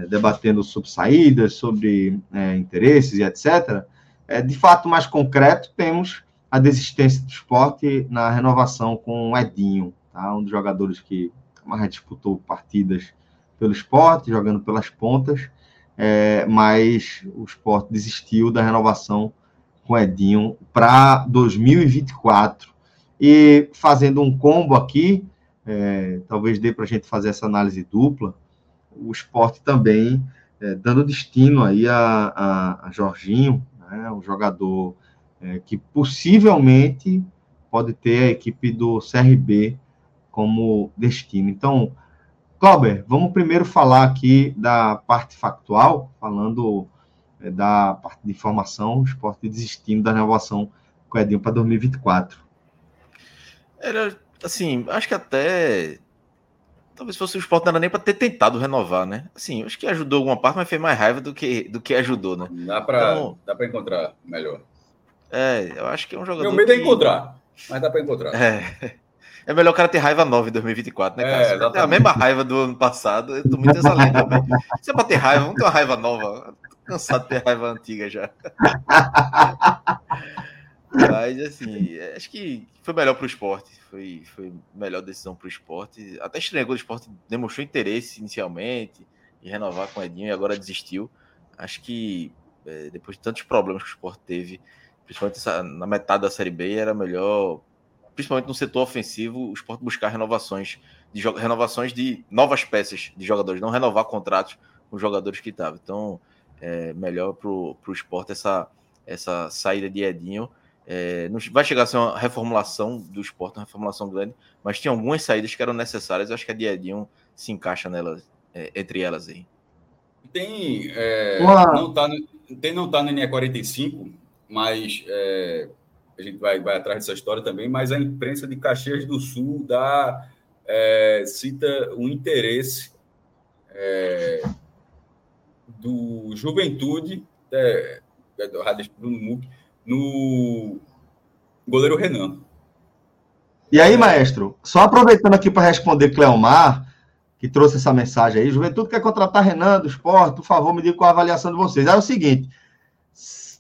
debatendo sobre saídas, sobre é, interesses e etc. É, de fato, mais concreto, temos a desistência do esporte na renovação com o Edinho, tá? um dos jogadores que mais disputou partidas pelo esporte, jogando pelas pontas, é, mas o esporte desistiu da renovação com o Edinho para 2024. E fazendo um combo aqui, é, talvez dê para a gente fazer essa análise dupla, o esporte também é, dando destino aí a, a, a Jorginho, né, um jogador é, que possivelmente pode ter a equipe do CRB como destino. Então, Cláudio, vamos primeiro falar aqui da parte factual, falando é, da parte de informação, o esporte desistindo da renovação com o Edinho para 2024. Era, assim, acho que até talvez fosse o esporte não era nem para ter tentado renovar, né? Assim, acho que ajudou alguma parte, mas fez mais raiva do que, do que ajudou, né? Dá para então, dá encontrar melhor. É, eu acho que é um jogador. Meu medo é encontrar, mas dá para encontrar. É. É melhor o cara ter raiva nova em 2024, né, cara? É, Se a mesma raiva do ano passado, eu tô muito exalando também. Se é pra ter raiva, vamos ter uma raiva nova. Tô cansado de ter raiva antiga já. Mas, assim, acho que foi melhor pro esporte. Foi, foi melhor decisão pro esporte. Até estranhou o esporte demonstrou interesse inicialmente em renovar com o Edinho e agora desistiu. Acho que é, depois de tantos problemas que o esporte teve, principalmente na metade da Série B, era melhor, principalmente no setor ofensivo, o esporte buscar renovações de, renovações de novas peças de jogadores, não renovar contratos com jogadores que estavam. Então, é melhor para o esporte essa, essa saída de Edinho. É, não vai chegar a ser uma reformulação do esporte, uma reformulação grande, mas tinha algumas saídas que eram necessárias. Eu acho que a de Edinho se encaixa nelas, é, entre elas aí. Tem, é, não está tem não tá no NE 45, mas é, a gente vai, vai atrás dessa história também, mas a imprensa de Caxias do Sul dá, é, cita um interesse é, do Juventude, é, é do Rádio Bruno Muc, no goleiro Renan. E aí, maestro, só aproveitando aqui para responder Cleomar, que trouxe essa mensagem aí, Juventude quer contratar Renan do esporte, por favor, me diga qual a avaliação de vocês. Aí é o seguinte,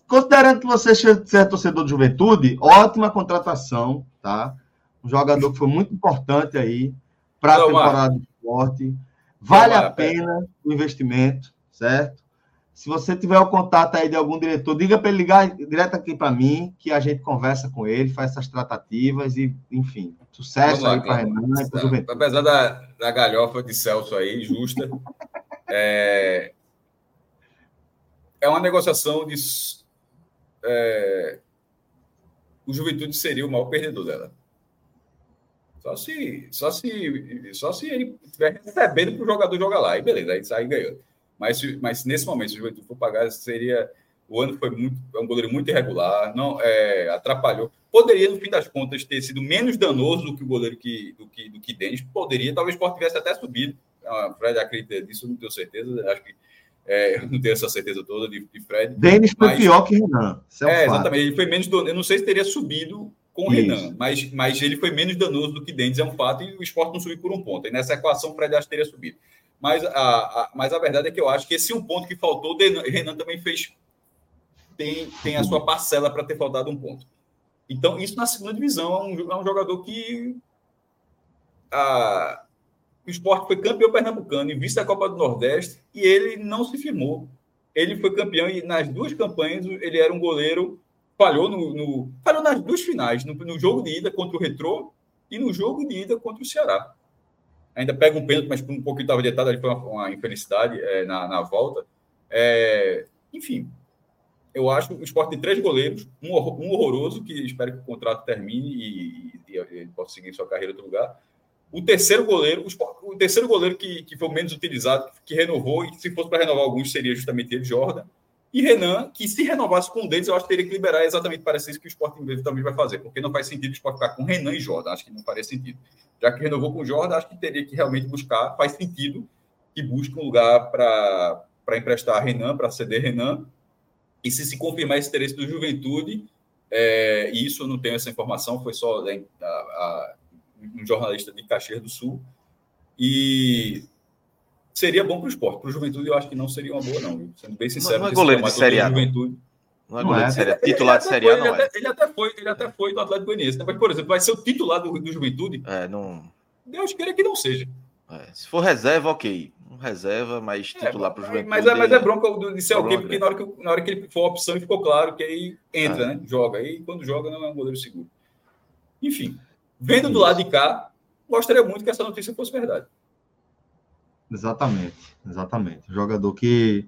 Considerando que você é torcedor de juventude, ótima contratação, tá? Um jogador que foi muito importante aí para a temporada do esporte. Vale a pena o investimento, certo? Se você tiver o contato aí de algum diretor, diga para ele ligar direto aqui para mim, que a gente conversa com ele, faz essas tratativas e, enfim, sucesso lá, aí para Renan e para Juventude. Apesar da, da galhofa de Celso aí, justa, é, é uma negociação de é, o Juventude seria o maior perdedor dela. Só se, só se, só se ele estiver recebendo para o jogador jogar lá. Aí beleza, aí sai ganhando. Mas, mas nesse momento, se o Juventude for pagar, seria. O ano foi muito. É um goleiro muito irregular, não é, atrapalhou. Poderia, no fim das contas, ter sido menos danoso do que o goleiro que, do que, do que Denis. Poderia, talvez o Sport tivesse até subido. A Fred acredita disso, não tenho certeza. Acho que é, eu não tenho essa certeza toda de, de Fred. Denis foi mas... pior que Renan. É, é exatamente. Ele foi menos. Eu não sei se teria subido com o Renan, mas, mas ele foi menos danoso do que Denis, é um fato, e o esporte não subiu por um ponto. E nessa equação, o Fred acho que teria subido. Mas a, a, mas a verdade é que eu acho que esse um ponto que faltou, o Renan também fez. Tem, tem a sua parcela para ter faltado um ponto. Então, isso na segunda divisão é um, é um jogador que. A, o esporte foi campeão pernambucano e vice da Copa do Nordeste e ele não se firmou. Ele foi campeão e nas duas campanhas ele era um goleiro falhou no, no falhou nas duas finais, no, no, jogo de ida contra o Retrô e no jogo de ida contra o Ceará. Ainda pega um pênalti, mas por um pouco estava deitado ali foi uma, uma infelicidade é, na, na volta. É, enfim, eu acho o esporte de três goleiros, um, um horroroso, que espero que o contrato termine e, e, e ele possa seguir sua carreira em outro lugar. O terceiro goleiro, o, o terceiro goleiro que, que foi o menos utilizado, que renovou, e se fosse para renovar alguns, seria justamente ele, Jordan. E Renan, que se renovasse com um deles, eu acho que teria que liberar exatamente parece isso que o Sport inglês também vai fazer, porque não faz sentido o Sport ficar com Renan e Jordan, acho que não faria sentido. Já que renovou com Jordan, acho que teria que realmente buscar, faz sentido que busque um lugar para emprestar Renan, para ceder Renan, e se se confirmar esse interesse do Juventude, é, e isso eu não tenho essa informação, foi só né, a, a, um jornalista de Caxias do Sul, e seria bom para o esporte. Para o Juventude, eu acho que não seria uma boa, não. Sendo bem sincero. Não, é goleiro de Série A. Juventude. Não é goleiro de Série A. Titular de Série A, não é. Ele até, foi, ele até foi do Atlético Goianiense. Né? Mas, por exemplo, vai ser o titular do, do Juventude? É, não... Deus queira que não seja. É, se for reserva, ok. Um reserva, mas é, titular é, para o Juventude. Mas é, mas é bronca de ser alguém, porque na hora, que, na hora que ele for a opção, ficou claro que aí entra, é. né? Joga. Aí quando joga, não é um goleiro seguro. Enfim, vendo do lado de cá, gostaria muito que essa notícia fosse verdade. Exatamente, exatamente. Jogador que,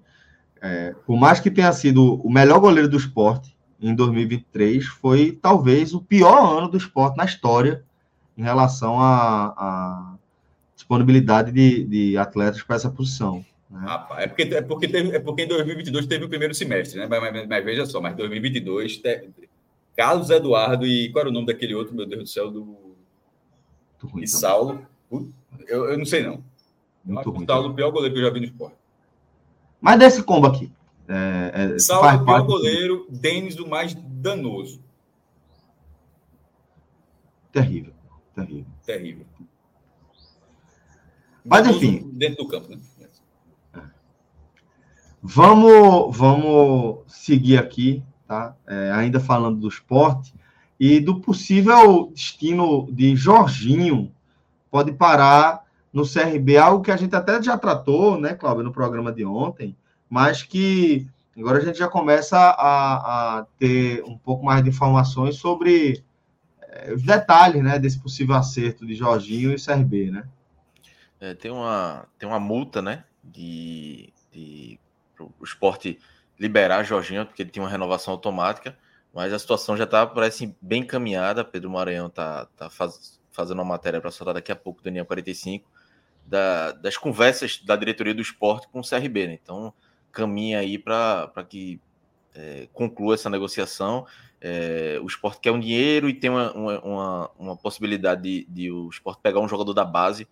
é, por mais que tenha sido o melhor goleiro do esporte em 2023, foi talvez o pior ano do esporte na história em relação à disponibilidade de, de atletas para essa posição. Né? é, porque, é, porque teve, é porque em 2022 teve o primeiro semestre, né? Mas, mas, mas veja só, mas 2022 te, Carlos Eduardo e qual era o nome daquele outro, meu Deus do céu, do. Ruim, e Saulo. Eu, eu não sei não. Muito ruim. Saulo, o pior goleiro que eu já vi no esporte. Mas desse combo aqui. É, é, Saulo, o pior goleiro, Denis, do mais danoso. Terrível. Terrível. Terrível. Mas enfim. Dentro do campo, né? É. Vamos, vamos seguir aqui, tá? É, ainda falando do esporte e do possível destino de Jorginho. Pode parar no CRB, algo que a gente até já tratou, né, Cláudio, no programa de ontem, mas que agora a gente já começa a, a ter um pouco mais de informações sobre é, os detalhes, né, desse possível acerto de Jorginho e CRB, né? É, tem, uma, tem uma multa, né, de, de o esporte liberar Jorginho, porque ele tinha uma renovação automática, mas a situação já está, parece, bem encaminhada. Pedro Maranhão está tá faz, fazendo uma matéria para soltar daqui a pouco, Daniel 45, da, das conversas da diretoria do esporte com o CRB. Né? Então, caminha aí para que é, conclua essa negociação. É, o esporte quer um dinheiro e tem uma, uma, uma possibilidade de, de, o esporte pegar um jogador da base,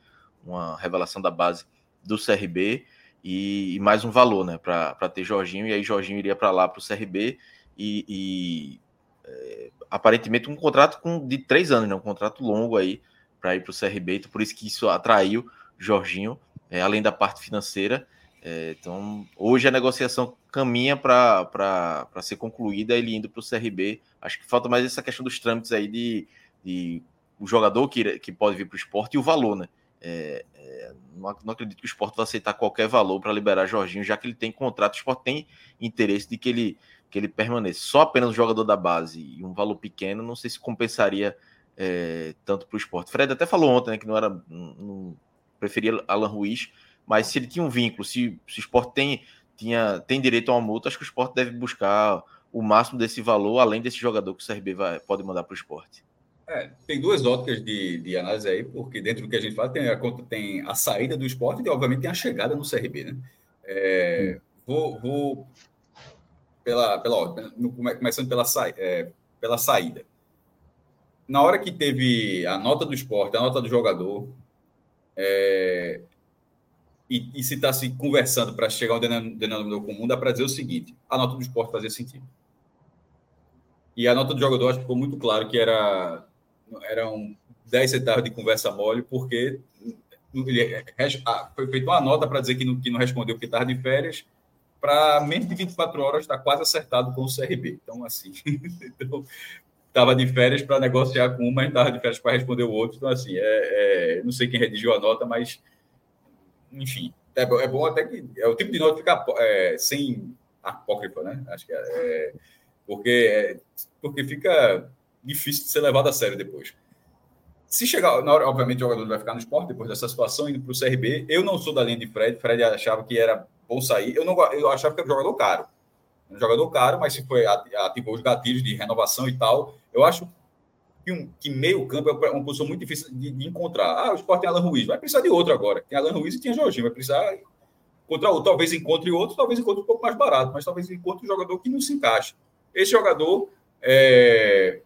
uma revelação da base do CRB e, e mais um valor né, para ter Jorginho. E aí Jorginho iria para lá para o CRB e, e é, aparentemente um contrato com, de três anos, né, um contrato longo aí para ir para o CRB. Então, por isso que isso atraiu Jorginho, é, além da parte financeira. É, então, hoje a negociação caminha para ser concluída, ele indo para o CRB. Acho que falta mais essa questão dos trâmites aí de, de o jogador que, que pode vir para o esporte e o valor, né? É, é, não, acredito que o esporte vai aceitar qualquer valor para liberar Jorginho, já que ele tem contrato. O esporte tem interesse de que ele, que ele permaneça. Só apenas o jogador da base e um valor pequeno, não sei se compensaria é, tanto para o esporte. Fred até falou ontem né, que não era. Não, preferia Alan Ruiz, mas se ele tinha um vínculo, se, se o esporte tem, tinha, tem direito a uma multa, acho que o esporte deve buscar o máximo desse valor, além desse jogador que o CRB vai, pode mandar para o esporte. É, tem duas óticas de, de análise aí, porque dentro do que a gente fala tem a, tem a saída do esporte e, obviamente, tem a chegada no CRB, né? É, vou, vou pela, pela começando pela, sa, é, pela saída. Na hora que teve a nota do esporte, a nota do jogador, é, e, e, se está se conversando para chegar ao denominador comum, dá para dizer o seguinte: a nota do esporte fazia sentido. E a nota do jogador acho que ficou muito claro que era eram 10 centavos de conversa mole, porque ele, foi feita uma nota para dizer que não, que não respondeu porque estava de férias, para menos de 24 horas está quase acertado com o CRB. Então, assim, então, estava de férias para negociar com um, mas estava de férias para responder o outro. Então, assim, é, é, não sei quem redigiu a nota, mas, enfim, é, é bom até que é o tipo de nota que fica é, sem apócrifa, né? Acho que é, é porque, é, porque fica difícil de ser levado a sério depois. Se chegar, na hora, obviamente, o jogador vai ficar no esporte depois dessa situação, indo para o CRB. Eu não sou da linha de Fred. Fred achava que era bom sair. Eu, não, eu achava que era um jogador caro. Um jogador caro, mas se foi ativou os gatilhos de renovação e tal. Eu acho que, um, que meio campo é uma posição muito difícil de, de, encontrar. Ah, o esporte tem Alan Ruiz. Vai precisar de outro agora. Tem Alan Ruiz e tem Jorginho. Vai precisar encontrar outro. Talvez encontre outro, talvez encontre um pouco mais barato, mas talvez encontre um jogador que não se encaixe. Esse jogador é,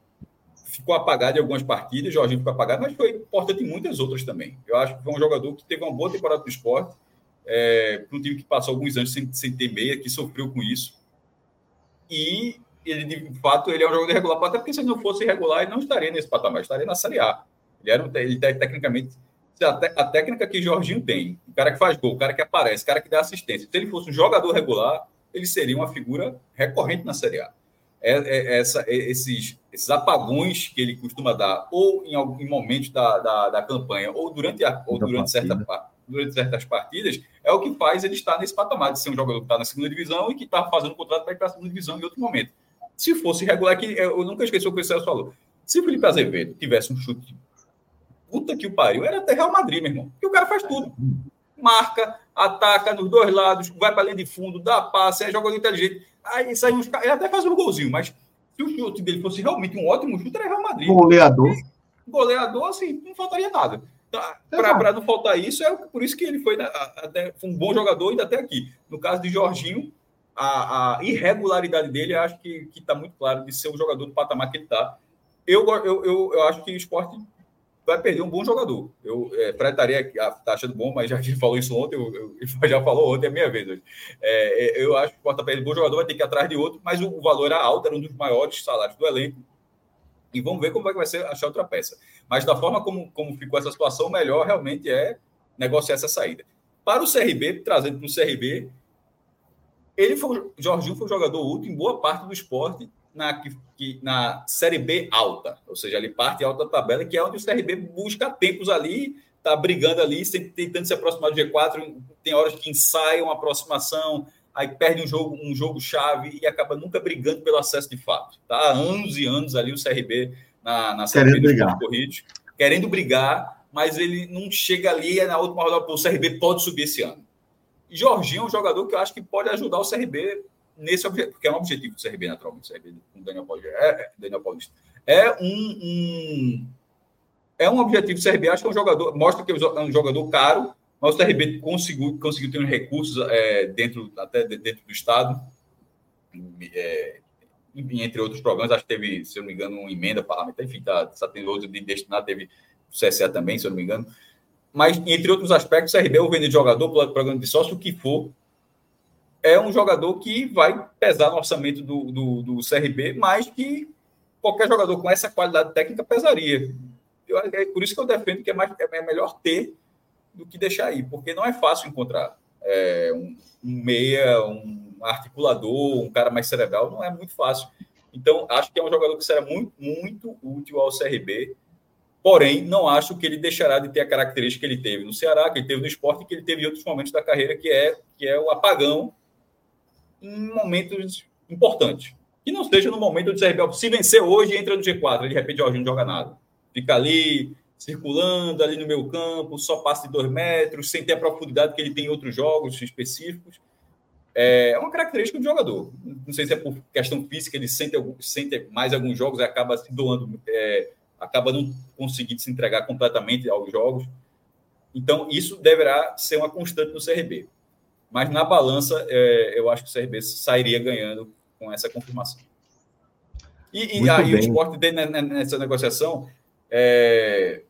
ficou apagado em algumas partidas, Jorginho ficou apagado, mas foi importante em muitas outras também. Eu acho que foi um jogador que teve uma boa temporada do esporte, é, para um time que passou alguns anos sem, sem ter meia, que sofreu com isso. E ele, de fato, ele é um jogador regular, até porque se ele não fosse regular, ele não estaria nesse patamar, estaria na Série A. Ele era ele tecnicamente a, a técnica que Jorginho tem, o cara que faz gol, o cara que aparece, o cara que dá assistência. Se ele fosse um jogador regular, ele seria uma figura recorrente na Série A é, é, essa, é, esses, esses apagões que ele costuma dar, ou em algum momento da, da, da campanha, ou durante, a, ou durante, certa, durante certas partidas, é o que faz ele estar nesse patamar de ser um jogador que está na segunda divisão e que está fazendo contrato para ir para a segunda divisão em outro momento. Se fosse regular, que eu nunca esqueci o que o Celso falou. Se o Felipe Azevedo tivesse um chute puta que o pariu, era até Real Madrid, meu irmão. Porque o cara faz tudo. Marca, ataca nos dois lados, vai para além de fundo, dá passe, é jogador inteligente. Aí sai uns Ele até faz um golzinho, mas se o chute dele fosse realmente um ótimo chute, era Real Madrid. Goleador. Goleador, assim, não faltaria nada. Para não faltar isso, é por isso que ele foi, né, até, foi um bom jogador ainda até aqui. No caso de Jorginho, a, a irregularidade dele, acho que está muito claro de ser um jogador do patamar que ele está. Eu, eu, eu, eu acho que o esporte vai perder um bom jogador. Eu é, Fred estaria tá achando bom, mas já falou isso ontem, eu, eu, já falou ontem, é a minha vez hoje. É, é eu acho que o Porta perde um bom jogador, vai ter que ir atrás de outro, mas o, o, valor era alto, era um dos maiores salários do elenco. E vamos ver como vai ser achar outra peça. Mas da forma como, como ficou essa situação, o melhor realmente é negociar essa saída. Para o CRB, trazendo para o CRB, ele foi, Jorginho foi um jogador útil em boa parte do esporte na, que, na Série B alta, ou seja, ali parte alta da tabela, que é onde o CRB busca tempos ali, está brigando ali, sempre tentando se aproximar do G4, tem horas que ensaia uma aproximação, aí perde um jogo, um jogo chave e acaba nunca brigando pelo acesso de fato. Tá? Há anos e anos ali o CRB na, na Série querendo brigar. Querendo brigar, mas ele não chega ali na última rodada, o CRB pode subir esse ano. E Jorginho é um jogador que eu acho que pode ajudar o CRB nesse objetivo, porque é um objetivo do CRB, naturalmente, CRB com Daniel Paulista. É, é, Daniel Paulista. É um, um, é um objetivo do CRB, acho que é um jogador, mostra que é um jogador caro, mas o CRB conseguiu, conseguiu ter recursos é, dentro, até dentro do Estado, é, entre outros programas, acho que teve, se eu não me engano, uma emenda parlamentar, enfim, tá, tá tendo outro de destinar, teve o CSA também, se eu não me engano. Mas, entre outros aspectos, o CRB, o vender de jogador, programa de sócio, o que for, é um jogador que vai pesar no orçamento do, do, do CRB, mas que qualquer jogador com essa qualidade técnica pesaria. Eu, é por isso que eu defendo que é, mais, é melhor ter do que deixar aí, porque não é fácil encontrar é, um, um, meia, um articulador, um cara mais cerebral, não é muito fácil. Então, acho que é um jogador que será muito, muito útil ao CRB, porém, não acho que ele deixará de ter a característica que ele teve no Ceará, que ele teve no esporte, que ele teve em outros momentos da carreira, que é, que é o apagão em momentos importantes. Que não seja no momento de CRB. Se vencer hoje, entra no G4, de repente Jorginho não joga nada. Fica ali, circulando ali no meu campo, só passa de dois metros, sem ter a profundidade que ele tem em outros jogos específicos. É uma característica do jogador. Não sei se é por questão física, ele sente, sente mais alguns jogos e acaba se doando, é, acaba não conseguindo se entregar completamente aos jogos. Então, isso deverá ser uma constante no CRB. Mas na balança, é, eu acho que o CRB sairia ganhando com essa confirmação. E, e aí o esporte nessa negociação. É...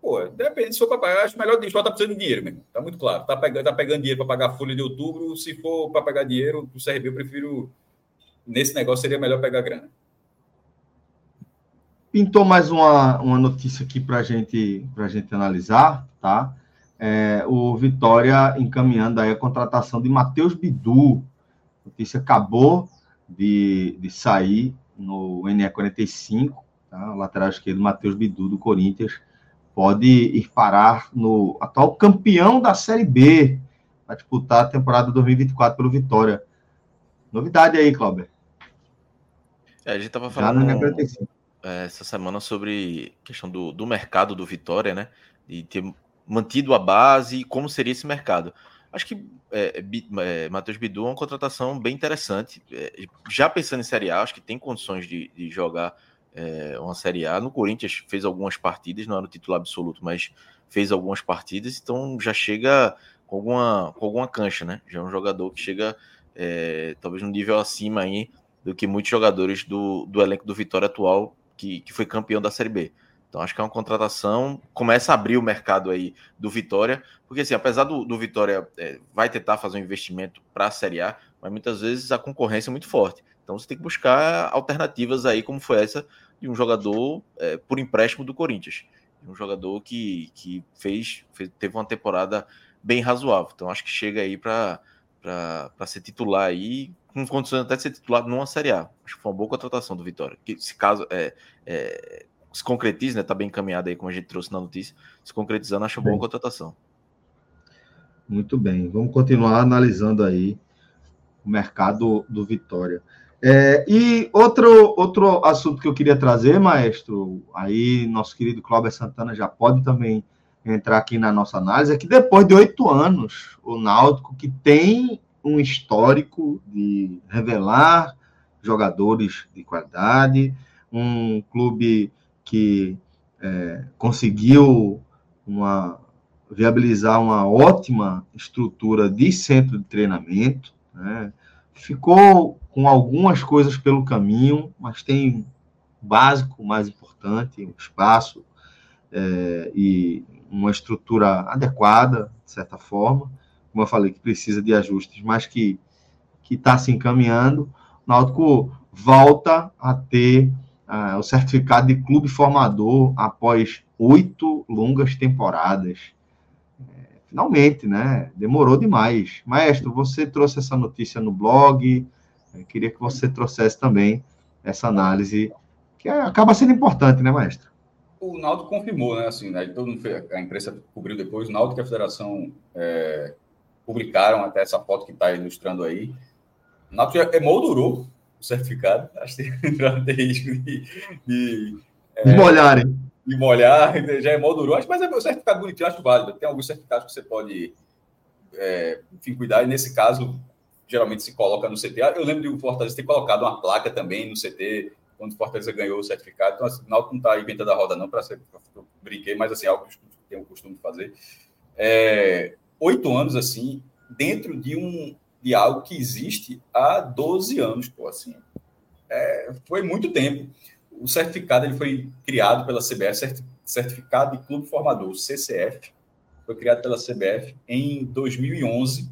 Pô, depende se for para pagar, acho melhor o esporte está precisando de dinheiro mesmo. Está muito claro. Está pegando, tá pegando dinheiro para pagar a folha de outubro. Se for para pagar dinheiro, o CRB eu prefiro. Nesse negócio seria melhor pegar grana. Pintou mais uma, uma notícia aqui para gente, a gente analisar, tá? É, o Vitória encaminhando aí a contratação de Matheus Bidu. A notícia acabou de, de sair no NE45, tá? lateral esquerdo Matheus Bidu, do Corinthians, pode ir parar no atual campeão da Série B, para disputar a temporada 2024 pelo Vitória. Novidade aí, Cláudio. É, a gente estava falando é, essa semana sobre questão do, do mercado do Vitória, né? E ter mantido a base e como seria esse mercado. Acho que é, é, Matheus Bidu é uma contratação bem interessante. É, já pensando em Série A, acho que tem condições de, de jogar é, uma Série A. No Corinthians fez algumas partidas, não era o titular absoluto, mas fez algumas partidas, então já chega com alguma, com alguma cancha, né? Já é um jogador que chega é, talvez um nível acima aí do que muitos jogadores do, do elenco do Vitória atual, que, que foi campeão da Série B. Então acho que é uma contratação, começa a abrir o mercado aí do Vitória, porque assim, apesar do, do Vitória é, vai tentar fazer um investimento para a Série A, mas muitas vezes a concorrência é muito forte. Então você tem que buscar alternativas aí, como foi essa de um jogador é, por empréstimo do Corinthians. Um jogador que, que fez, fez, teve uma temporada bem razoável. Então acho que chega aí para ser titular aí, com condições até de ser titular numa Série A. Acho que foi uma boa contratação do Vitória. Que se caso é, é se concretiza, né? Tá bem encaminhado aí, como a gente trouxe na notícia. Se concretizando, acho boa contratação. Muito bem. Vamos continuar analisando aí o mercado do Vitória. É, e outro, outro assunto que eu queria trazer, maestro, aí nosso querido Cláudio Santana já pode também entrar aqui na nossa análise, é que depois de oito anos, o Náutico, que tem um histórico de revelar jogadores de qualidade, um clube que é, conseguiu uma, viabilizar uma ótima estrutura de centro de treinamento, né? ficou com algumas coisas pelo caminho, mas tem o básico, mais importante, um espaço é, e uma estrutura adequada, de certa forma, como eu falei, que precisa de ajustes, mas que está se encaminhando. O Náutico volta a ter ah, o certificado de clube formador após oito longas temporadas. É, finalmente, né? Demorou demais. Maestro, você trouxe essa notícia no blog. Eu queria que você trouxesse também essa análise, que acaba sendo importante, né, maestro? O Naldo confirmou, né? Assim, né, todo mundo, a imprensa cobriu depois, o Naldo e a federação é, publicaram até essa foto que está ilustrando aí. O Naldo emoldurou o certificado, acho que tem risco de, de, é, molharem. De molhar, já é moldurou, mas é o certificado bonitinho, acho válido. Tem alguns certificados que você pode, é, enfim, cuidar, e nesse caso, geralmente se coloca no CT. Eu lembro de o Fortaleza ter colocado uma placa também no CT, quando o Fortaleza ganhou o certificado. Então, assim, o Náutico não está inventando a roda, não, para ser. Eu brinquei, mas assim, algo que eu tenho o costume de fazer. É, oito anos, assim, dentro de um, de algo que existe há 12 anos, pô, assim. É, foi muito tempo. O certificado ele foi criado pela CBF, Certificado de Clube Formador, CCF, foi criado pela CBF em 2011.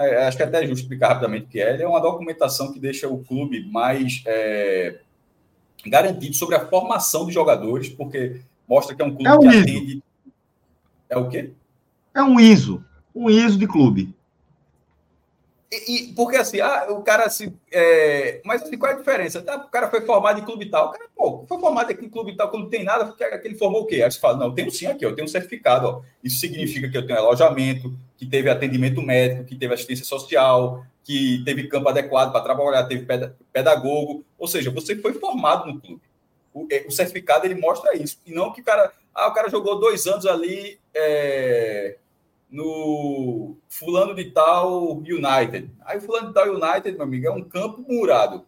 É, acho que é até é justo explicar rapidamente o que é. Ele é uma documentação que deixa o clube mais é, garantido sobre a formação de jogadores, porque mostra que é um clube é um que ISO. atende. É o quê? É um ISO, um ISO de clube. E, porque assim, ah, o cara assim. É... Mas assim, qual é a diferença? Ah, o cara foi formado em clube tal. O cara, pô, foi formado aqui em clube tal, quando tem nada, porque ele formou o quê? Aí você fala, não, eu tenho sim aqui, eu tenho um certificado. Ó. Isso significa que eu tenho alojamento, que teve atendimento médico, que teve assistência social, que teve campo adequado para trabalhar, teve pedagogo. Ou seja, você foi formado no clube. O, é, o certificado ele mostra isso. E não que o cara. Ah, o cara jogou dois anos ali. É no fulano de tal United. Aí fulano de tal United, meu amigo, é um campo murado.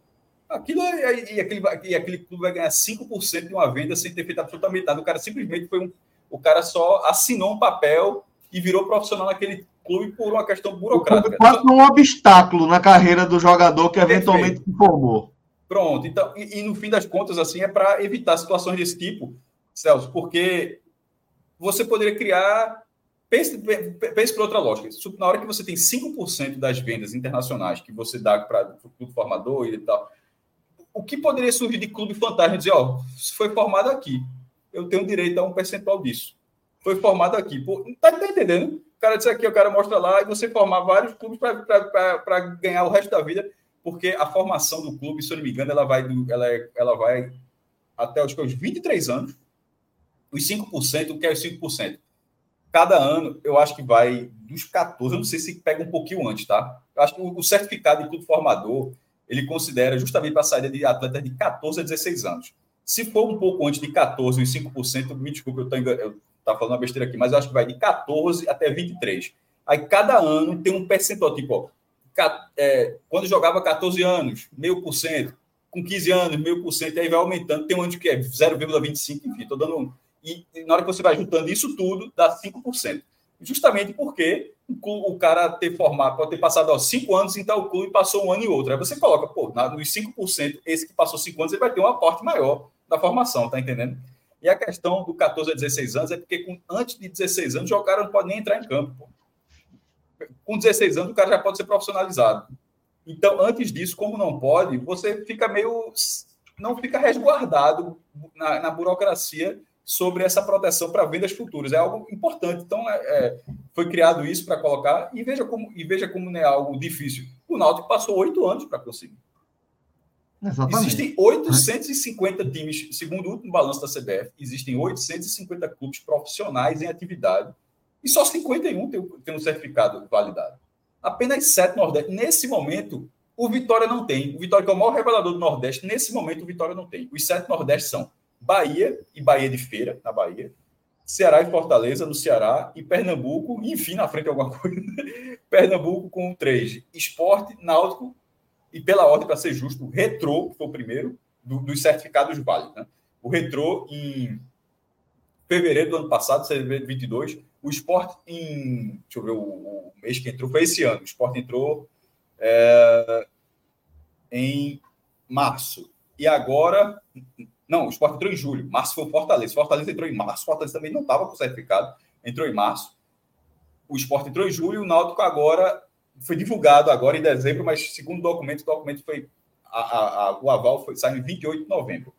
Aquilo é, e, aquele, e aquele clube vai ganhar 5% de uma venda sem ter feito absolutamente nada. O cara simplesmente foi um. O cara só assinou um papel e virou profissional naquele clube por uma questão burocrática. Quase um obstáculo na carreira do jogador que eventualmente se formou. Pronto, então, e, e, no fim das contas, assim, é para evitar situações desse tipo, Celso, porque você poderia criar. Pense, pense por outra lógica. Na hora que você tem 5% das vendas internacionais que você dá para o clube formador e tal, o que poderia surgir de clube fantasma dizer, ó, foi formado aqui, eu tenho direito a um percentual disso. Foi formado aqui. Pô, tá, tá entendendo? O cara disse aqui, o cara mostra lá, e você formar vários clubes para ganhar o resto da vida porque a formação do clube, se eu não me engano, ela vai, ela, é, ela vai até os, os 23 anos. Os 5%, o que é os 5%? Cada ano, eu acho que vai dos 14, eu não sei se pega um pouquinho antes, tá? Eu acho que o, certificado de clube formador, ele considera justamente para a saída de atletas de 14 a 16 anos. Se for um pouco antes de 14, os 5%, me desculpe, eu estou falando uma besteira aqui, mas eu acho que vai de 14 até 23. Aí cada ano tem um percentual, tipo, ó, é, quando jogava 14 anos, meio por cento, com 15 anos, meio por cento, aí vai aumentando, tem um ano que é 0,25, enfim, estou dando um. E, e, na hora que você vai juntando isso tudo, dá 5%. Justamente porque o, cara ter formado, pode ter passado ó, 5 anos em tal clube e passou um ano e outro. Aí você coloca, pô, na, nos 5%, esse que passou 5 anos, ele vai ter um aporte maior da formação, tá entendendo? E a questão do 14 a 16 anos é porque com, antes de 16 anos, o cara não pode nem entrar em campo. Pô com 16 anos o cara já pode ser profissionalizado. Então, antes disso, como não pode, você fica meio. não fica resguardado na, na burocracia sobre essa proteção para vendas futuras. É algo importante. Então, é, é, foi criado isso para colocar, e veja como, e veja como não é algo difícil. O Náutico passou oito anos para conseguir. Exatamente. Existem 850 times, segundo o último balanço da CBF, existem 850 clubes profissionais em atividade e só 51 tem, tem um certificado validado. Apenas 7 Nordeste. Nesse momento, o Vitória não tem. O Vitória, que é o maior revelador do Nordeste, nesse momento o Vitória não tem. Os sete Nordeste são Bahia e Bahia de Feira, na Bahia. Ceará e Fortaleza, no Ceará. E Pernambuco, enfim, na frente alguma coisa. Pernambuco com três. Esporte, Náutico e, pela ordem, para ser justo, o Retrô, que foi o primeiro, do, dos certificados válidos. Né? O Retrô, em fevereiro do ano passado, fevereiro de 22, o esporte em. Deixa eu ver, o, o, mês que entrou foi esse ano. O esporte entrou é, em março. E agora. Não, o esporte entrou em julho. Março foi o Fortaleza. O Fortaleza entrou em março. O Fortaleza também não estava com certificado. Entrou em março. O esporte entrou em julho. O Náutico agora. Foi divulgado agora em dezembro, mas segundo o documento, o documento foi. A, a, a, o aval foi, saiu em 28 de novembro.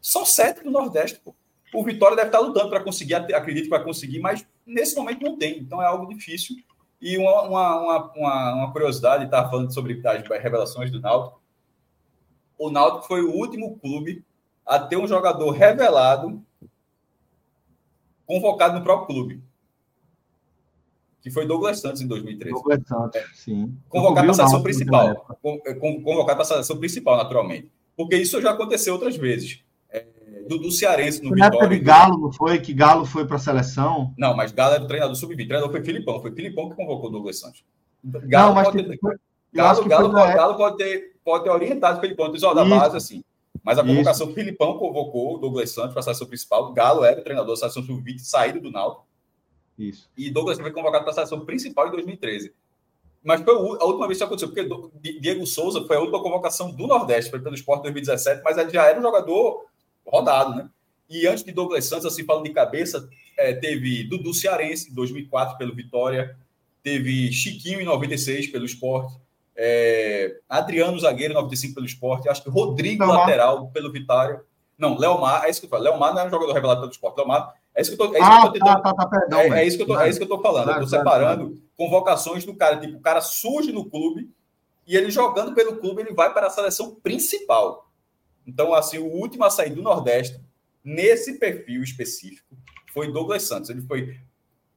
Só sete do Nordeste, pô. O Vitória deve estar lutando para conseguir, acredito que vai conseguir, mas nesse momento não tem, então é algo difícil. E uma, uma, uma, uma curiosidade, estava falando sobre as revelações do Náutico. O Náutico foi o último clube a ter um jogador revelado convocado no próprio clube. Que foi Douglas Santos em 2013. Douglas Santos, é. sim. Convocado para a seleção principal. Convocado para a seleção principal, naturalmente. Porque isso já aconteceu outras vezes do, do Cearense no foi Vitória. época de Galo, não foi? Que Galo foi para a seleção? Não, mas Galo era o treinador sub-20. O treinador foi Filipão. Foi Filipão que convocou o Douglas Santos. Galo não, mas pode ter, foi, Galo, Galo, pode, Galo pode, ter, pode ter orientado o Filipão. Diz, ó, da base, assim. Mas a convocação do Filipão convocou o Douglas Santos para a seleção principal. O Galo era o treinador da seleção sub-20, saído do Náutico. Isso. E Douglas foi convocado para a seleção principal em 2013. Mas foi a última vez que isso aconteceu, porque Diego Souza foi a última convocação do Nordeste, foi pelo Esporte 2017, mas ele já era um jogador rodado, né? E antes de Douglas Santos, assim, falando de cabeça, é, teve Dudu Cearense, em 2004, pelo Vitória, teve Chiquinho, em 96, pelo Esporte, é, Adriano Zagueiro, em 95, pelo Esporte, acho que Rodrigo, Leomar. lateral, pelo Vitória. Não, Leomar, é isso que eu falo. Leomar não é um jogador revelado pelo Esporte. Leomar, é isso que eu tô, é isso ah, que eu tô tentando. Tá, tá, tá, perdão, é, é, isso que eu tô, é isso que eu tô falando. eu tô separando convocações do cara. Tipo, o cara surge no clube e ele jogando pelo clube, ele vai para a seleção principal. Então, assim, o último a sair do Nordeste nesse perfil específico foi Douglas Santos. Ele foi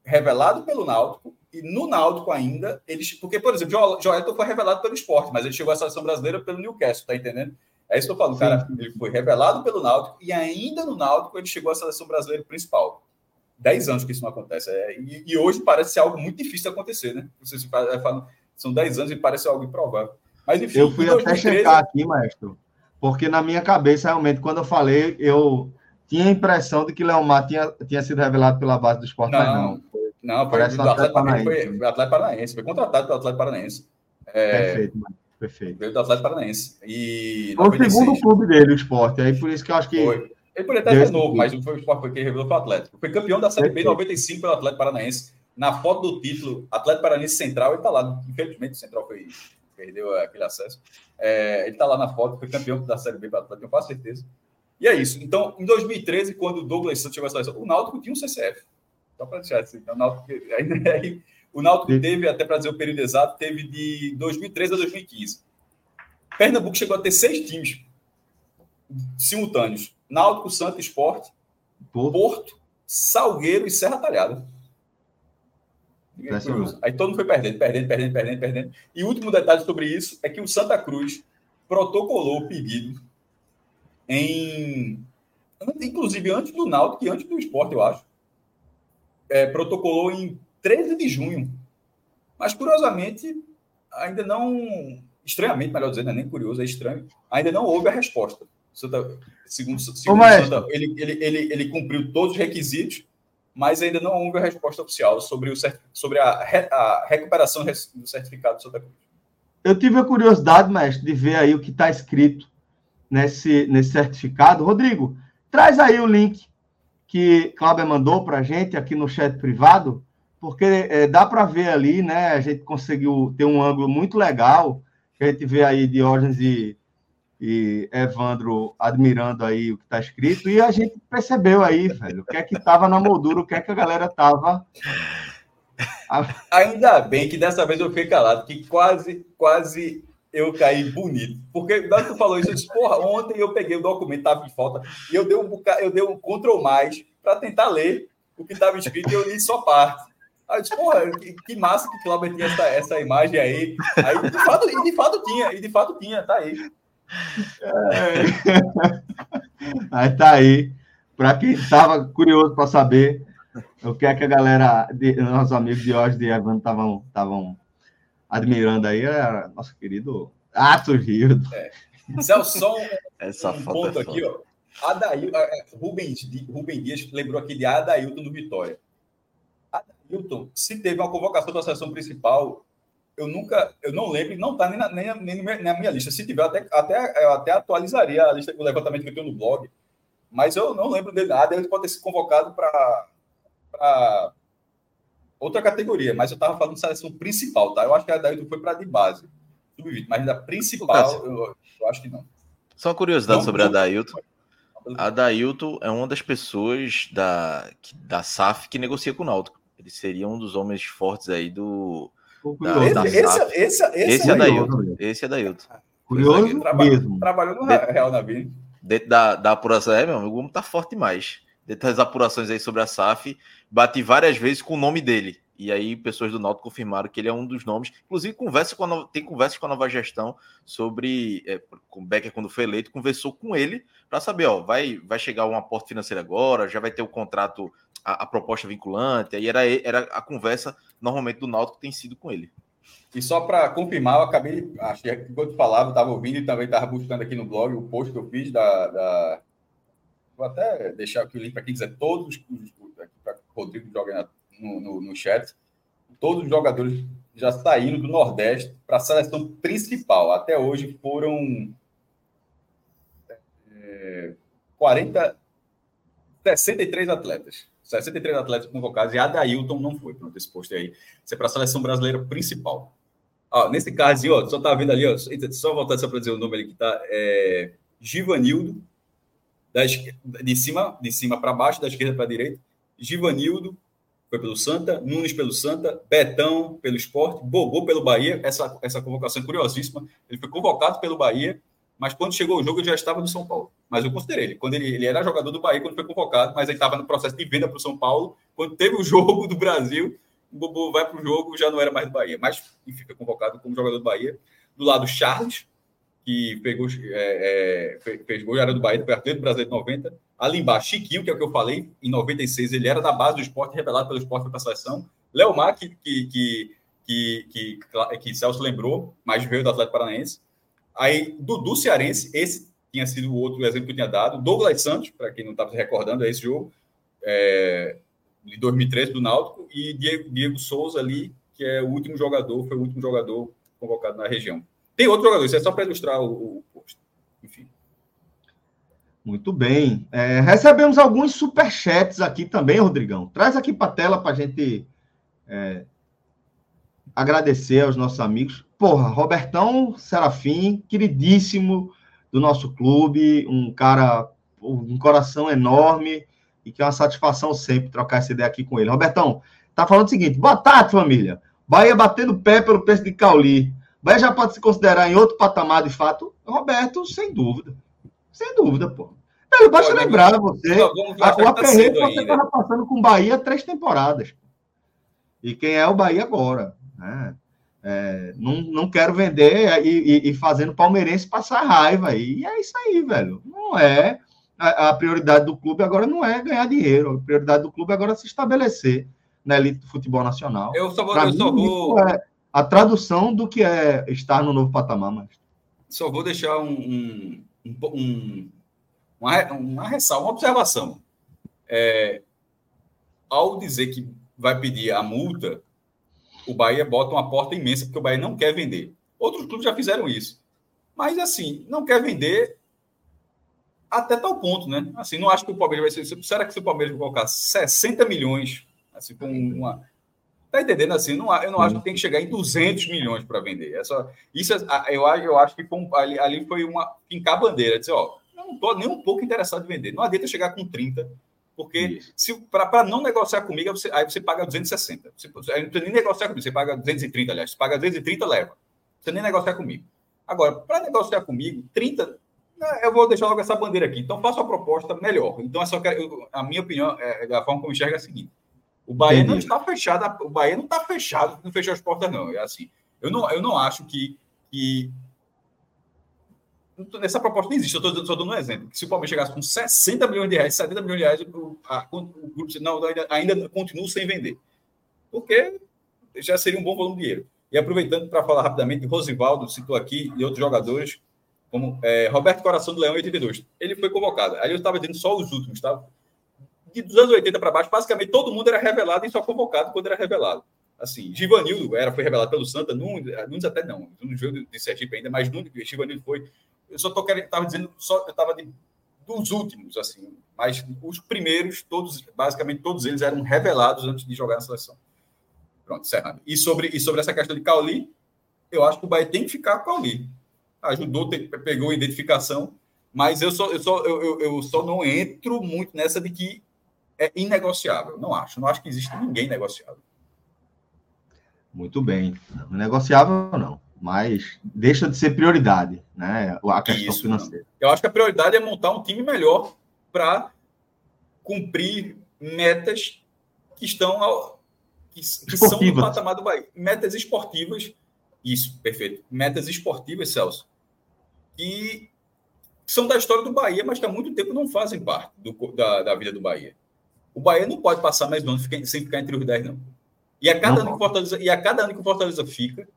revelado pelo Náutico e no Náutico ainda eles porque por exemplo Joelton foi revelado pelo esporte mas ele chegou à seleção brasileira pelo Newcastle tá entendendo? É isso que eu falo Sim. cara ele foi revelado pelo Náutico e ainda no Náutico ele chegou à seleção brasileira principal. Dez anos que isso não acontece é, e, e, hoje parece ser algo muito difícil de acontecer né? Vocês falam, são dez anos e parece algo improvável. Mas enfim eu fui 2013, até checar aqui maestro porque na minha cabeça, realmente, quando eu falei, eu tinha a impressão de que Leomar tinha, tinha sido revelado pela base do esporte, não, mas não. Não, foi do Atlético Paranaense. Foi, foi Atlético Paranaense, foi contratado pelo Atlético Paranaense. É, perfeito, mano. Perfeito. Veio do Atlético Paranaense. E foi 96, o segundo clube dele, o esporte. Aí por isso que eu acho que. Foi. Ele poderia até ser novo, mas foi o esporte que revelou para o Atlético. Foi campeão da Série B em 95 pelo Atlético Paranaense. Na foto do título, Atlético Paranaense Central, ele está lá. Infelizmente, o Central foi, perdeu aquele acesso. É, ele está lá na foto, foi campeão da Série B para o Atlético, eu faço certeza. E é isso. Então, em 2013, quando o Douglas Santos chegou à seleção, o Náutico tinha um CCF. Só para deixar assim. Então, o Náutico, aí, o Náutico teve, até para dizer o período exato, teve de 2013 a 2015. Pernambuco chegou a ter seis times simultâneos: Náutico, Santo Esporte, Porto. Porto, Salgueiro e Serra Talhada. Aí todo mundo foi perdendo, perdendo, perdendo, perdendo, perdendo. E o último detalhe sobre isso é que o Santa Cruz protocolou o pedido em. Inclusive antes do Náutico e antes do esporte, eu acho. É, protocolou em 13 de junho. Mas, curiosamente, ainda não. Estranhamente, melhor dizendo, é nem curioso, é estranho. Ainda não houve a resposta. Santa, segundo segundo Santa, ele, ele, ele, ele cumpriu todos os requisitos, mas ainda não houve a resposta oficial sobre, o, sobre a, a recuperação do certificado do Santa Cruz. Eu tive a curiosidade, mestre, de ver aí o que está escrito nesse, nesse certificado. Rodrigo, traz aí o link que Cláudia mandou para a gente aqui no chat privado, porque é, dá para ver ali, né? A gente conseguiu ter um ângulo muito legal, a gente vê aí Diógenes e e Evandro admirando aí o que está escrito, e a gente percebeu aí, velho, o que é que estava na moldura, o que é que a galera estava. Ainda bem que dessa vez eu fiquei calado, que quase, quase eu caí bonito. Porque na que tu falou isso, eu disse, porra, ontem eu peguei o documento, estava em falta, e eu dei um bocado, eu dei um Ctrl mais para tentar ler o que estava escrito e eu li só parte. Aí eu disse, porra, que, que massa que Cláudio tinha essa, essa imagem aí. Aí, de fato, e de fato tinha, e de fato tinha, tá aí. É. Aí tá aí. Para quem estava curioso para saber o que é que a galera, de, nossos amigos de hoje de Evan estavam admirando aí, era nosso querido Atos Rio. É. Celso, só um, Essa um ponto é aqui, ó. Adail, Rubem, Rubem Dias lembrou aqui de Adailton do Vitória. Adailton, se teve uma convocação da seleção principal, eu nunca, eu não lembro, não está nem, na, nem, nem na minha lista. Se tiver, até, até, eu até atualizaria a lista, o levantamento que eu tenho no blog, mas eu não lembro de nada. Ele pode ter sido convocado para outra categoria, mas eu estava falando de seleção principal, tá? Eu acho que a Dailton foi para de base, mas da principal, eu, eu, acho que não. Só uma curiosidade não, sobre não, a Dailton. A Dailton é uma das pessoas da, da SAF que negocia com o Náutico. Ele seria um dos homens fortes aí do, da, esse, esse, esse, esse, é, é da Hilton. Esse é da Hilton. Curioso traba, mesmo. Trabalhou no Real. Dentro da, da apuração, é, meu amigo, tá forte demais. Das apurações aí sobre a SAF, bati várias vezes com o nome dele. E aí, pessoas do Náutico confirmaram que ele é um dos nomes. Inclusive, conversa com a, tem conversas com a nova gestão sobre. É, com o Becker, quando foi eleito, conversou com ele para saber: ó, vai, vai chegar um aporte financeiro agora, já vai ter o contrato a, a, proposta vinculante, aí era, era a conversa normalmente do Náutico tem sido com ele. E só para confirmar, eu acabei, achei que enquanto falava, estava ouvindo e também estava buscando aqui no blog o post que eu fiz da. da... Vou até deixar aqui o link para quem quiser, todos para o Rodrigo joga no, no, no chat, todos os jogadores já saíram do Nordeste para a seleção principal. Até hoje foram é, 40, 63 atletas. 63 atletas convocados e Adailton não foi. Pronto, esse posto aí. Isso é para a seleção brasileira principal. Ó, nesse caso, ó, só tá vendo ali, ó, só voltar só para dizer o nome ali que tá. É, Givanildo, da, de cima, de cima para baixo, da esquerda para a direita. Givanildo foi pelo Santa, Nunes pelo Santa, Betão pelo Esporte, Bobô pelo Bahia. Essa, essa convocação é curiosíssima. Ele foi convocado pelo Bahia mas quando chegou o jogo, ele já estava no São Paulo. Mas eu considerei ele. Quando ele, ele era jogador do Bahia, quando foi convocado, mas ele estava no processo de venda para o São Paulo. Quando teve o jogo do Brasil, o Bobo vai para o jogo, já não era mais do Bahia. Mas, enfim, foi convocado como jogador do Bahia. Do lado, Charles, que pegou, é, é, fez gol, era do Bahia, foi do Brasileiro 90. Ali embaixo, Chiquinho, que é o que eu falei, em 96, ele era da base do esporte, revelado pelo esporte para a seleção. Léo Mar, que, que, que, que, que, que Celso lembrou, mas veio do Atlético Paranaense. Aí, Dudu Cearense, esse tinha sido o outro exemplo que eu tinha dado. Douglas Santos, para quem não estava se recordando, é esse jogo, é, de 2013 do Náutico, e Diego, Diego Souza ali, que é o último jogador, foi o último jogador convocado na região. Tem outro jogador, isso é só para ilustrar o, o. Enfim. Muito bem. É, recebemos alguns superchats aqui também, Rodrigão. Traz aqui para a tela para a gente é, agradecer aos nossos amigos. Porra, Robertão Serafim, queridíssimo do nosso clube, um cara, um coração enorme e que é uma satisfação sempre trocar essa ideia aqui com ele. Robertão, tá falando o seguinte: boa tarde, família. Bahia batendo pé pelo preço de Cauli. Bahia já pode se considerar em outro patamar de fato? Roberto, sem dúvida. Sem dúvida, pô. Velho, basta Olha, lembrar você. A, o aperreio tá você estava passando com Bahia três temporadas. E quem é o Bahia agora? Né? É, não, não quero vender e, e, e, fazendo palmeirense passar raiva. E é isso aí, velho. Não é. A, a, prioridade do clube agora não é ganhar dinheiro. A prioridade do clube agora é se estabelecer na elite do futebol nacional. Eu só vou. eu mim, só vou... É a tradução do que é estar no novo patamar, mas. Só vou deixar um, um, um uma, uma ressalva, uma observação. É, ao dizer que vai pedir a multa, o Bahia bota uma porta imensa, porque o Bahia não quer vender. Outros clubes já fizeram isso. Mas, assim, não quer vender até tal ponto, né? Assim, não acho que o Palmeiras vai ser. Será que se o Palmeiras colocar 60 milhões, assim, com uma. Tá entendendo? Assim, não, eu não acho que tem que chegar em 200 milhões para vender. É só, isso, eu, eu acho que foi ali, ali foi uma pincar a bandeira, dizer, ó, não estou nem um pouco interessado em vender. Não adianta chegar com 30, porque para não negociar comigo, você, aí você paga 260. Você, aí não precisa nem negociar comigo, você paga 230, aliás. Você paga 230, leva. Você nem negociar comigo. Agora, para negociar comigo, 30, né, eu vou deixar logo essa bandeira aqui. Então, faça uma proposta melhor. Então, é só que, a minha opinião, é, da forma como eu enxergo, é a seguinte: o Bahia Entendi. não está fechado, o Bahia não está fechado, não fechou as portas, não. É assim. Eu não, eu não acho que, que essa proposta não existe, eu estou dando um exemplo. Se o Palmeiras chegasse com 60 milhões de reais, 70 milhões de reais, o, a, o grupo não, ainda, ainda continua sem vender. Porque já seria um bom volume de dinheiro. E aproveitando para falar rapidamente, Rosivaldo citou aqui e outros jogadores, como é, Roberto Coração do Leão, 82. Ele foi convocado. Aí eu estava dizendo só os últimos, tá? De dos anos 80 para baixo, basicamente todo mundo era revelado e só convocado quando era revelado. Assim, Givanildo era, foi revelado pelo Santa, Nunes, Nunes até não, no jogo de Sergipe ainda, mas Nunes, Givanildo foi eu só tô querendo, estava dizendo, só eu estava dos últimos, assim, mas os primeiros, todos, basicamente todos eles eram revelados antes de jogar na seleção. Pronto, encerrando. E sobre, e sobre essa questão de Cauli, eu acho que o Bahia tem que ficar com Cauli. Ajudou, pegou a identificação, mas eu só, eu, só, eu, eu só não entro muito nessa de que é inegociável. Não acho. Não acho que existe ninguém negociável. Muito bem. Não negociável, não mas deixa de ser prioridade, né? A questão Isso, financeira. Eu acho que a prioridade é montar um time melhor para cumprir metas que estão ao, que, que são no patamar do Bahia. Metas esportivas, isso, perfeito. Metas esportivas, Celso, que são da história do Bahia, mas que há muito tempo não fazem parte do, da, da vida do Bahia. O Bahia não pode passar mais um ano sem ficar entre os 10, não. E a cada, não. ano que Fortaleza, e a cada ano que o Fortaleza fica,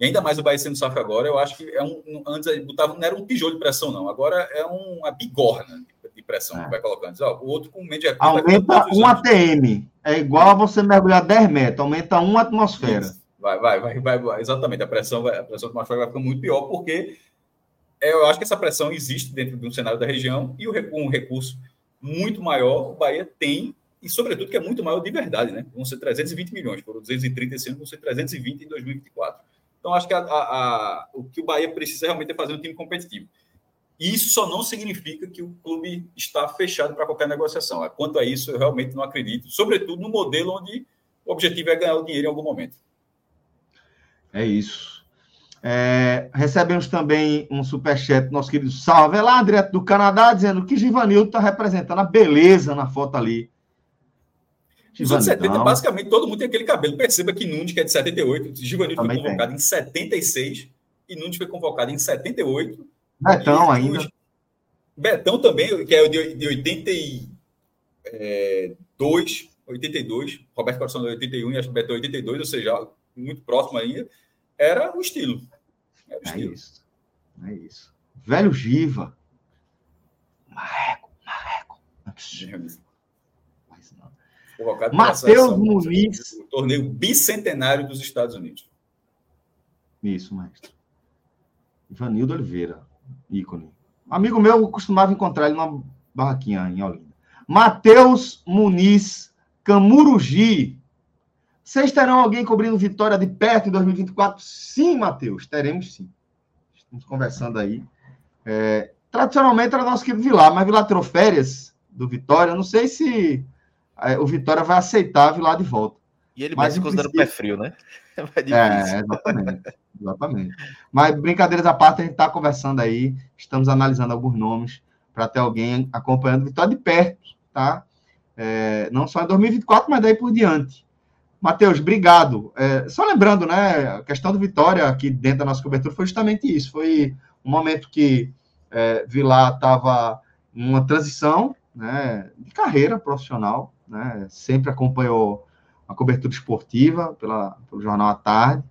e ainda mais o Bahia sendo SAF agora, eu acho que é um. Antes botava, não era um tijolo de pressão, não. Agora é uma bigorna de pressão é. que vai colocando. Ó, o outro com média Aumenta um ATM. É igual a você mergulhar 10 metros, aumenta uma atmosfera. Vai, vai, vai, vai, vai, Exatamente. A pressão, vai, a pressão atmosférica vai ficando muito pior, porque eu acho que essa pressão existe dentro de um cenário da região e o, um recurso muito maior, o Bahia tem, e sobretudo que é muito maior de verdade, né? Vão ser 320 milhões, foram 230 esse ano, vão ser 320 em 2024. Então, acho que a, a, a, o que o Bahia precisa realmente é fazer um time competitivo. E isso só não significa que o clube está fechado para qualquer negociação. Quanto a isso, eu realmente não acredito, sobretudo no modelo onde o objetivo é ganhar o dinheiro em algum momento. É isso. É, recebemos também um superchat do nosso querido Salve lá, direto do Canadá, dizendo que Givanildo está representando a beleza na foto ali. Nos anos 70, basicamente, todo mundo tem aquele cabelo. Perceba que Nunes, que é de 78, Givanildo foi convocado tem. em 76 e Nunes foi convocado em 78. Betão ainda. Betão também, que é de, de 82, 82, Roberto Coração de 81 e acho que Betão 82, ou seja, muito próximo ainda, era o estilo. Era o é estilo. isso. É isso. Velho Giva. Marreco, Marreco. Matheus Muniz. O torneio bicentenário dos Estados Unidos. Isso, mestre. Ivanildo Oliveira, ícone. Amigo meu, costumava encontrar ele numa barraquinha em Olinda. Matheus Muniz Camurugi. Vocês terão alguém cobrindo Vitória de perto em 2024? Sim, Matheus, teremos sim. Estamos conversando aí. É, tradicionalmente era nosso querido Vilar, mas Vilar tirou férias do Vitória. Não sei se é, o Vitória vai aceitar Vilar de volta. E ele mas se considera princípio... pé frio, né? É, exatamente. exatamente. Mas brincadeiras à parte, a gente está conversando aí, estamos analisando alguns nomes para ter alguém acompanhando Vitória de perto, tá? É, não só em 2024, mas daí por diante. Matheus, obrigado. É, só lembrando, né, a questão do Vitória aqui dentro da nossa cobertura foi justamente isso. Foi um momento que é, Vilar estava em uma transição né, de carreira profissional, né, sempre acompanhou a cobertura esportiva pela, pelo Jornal à Tarde,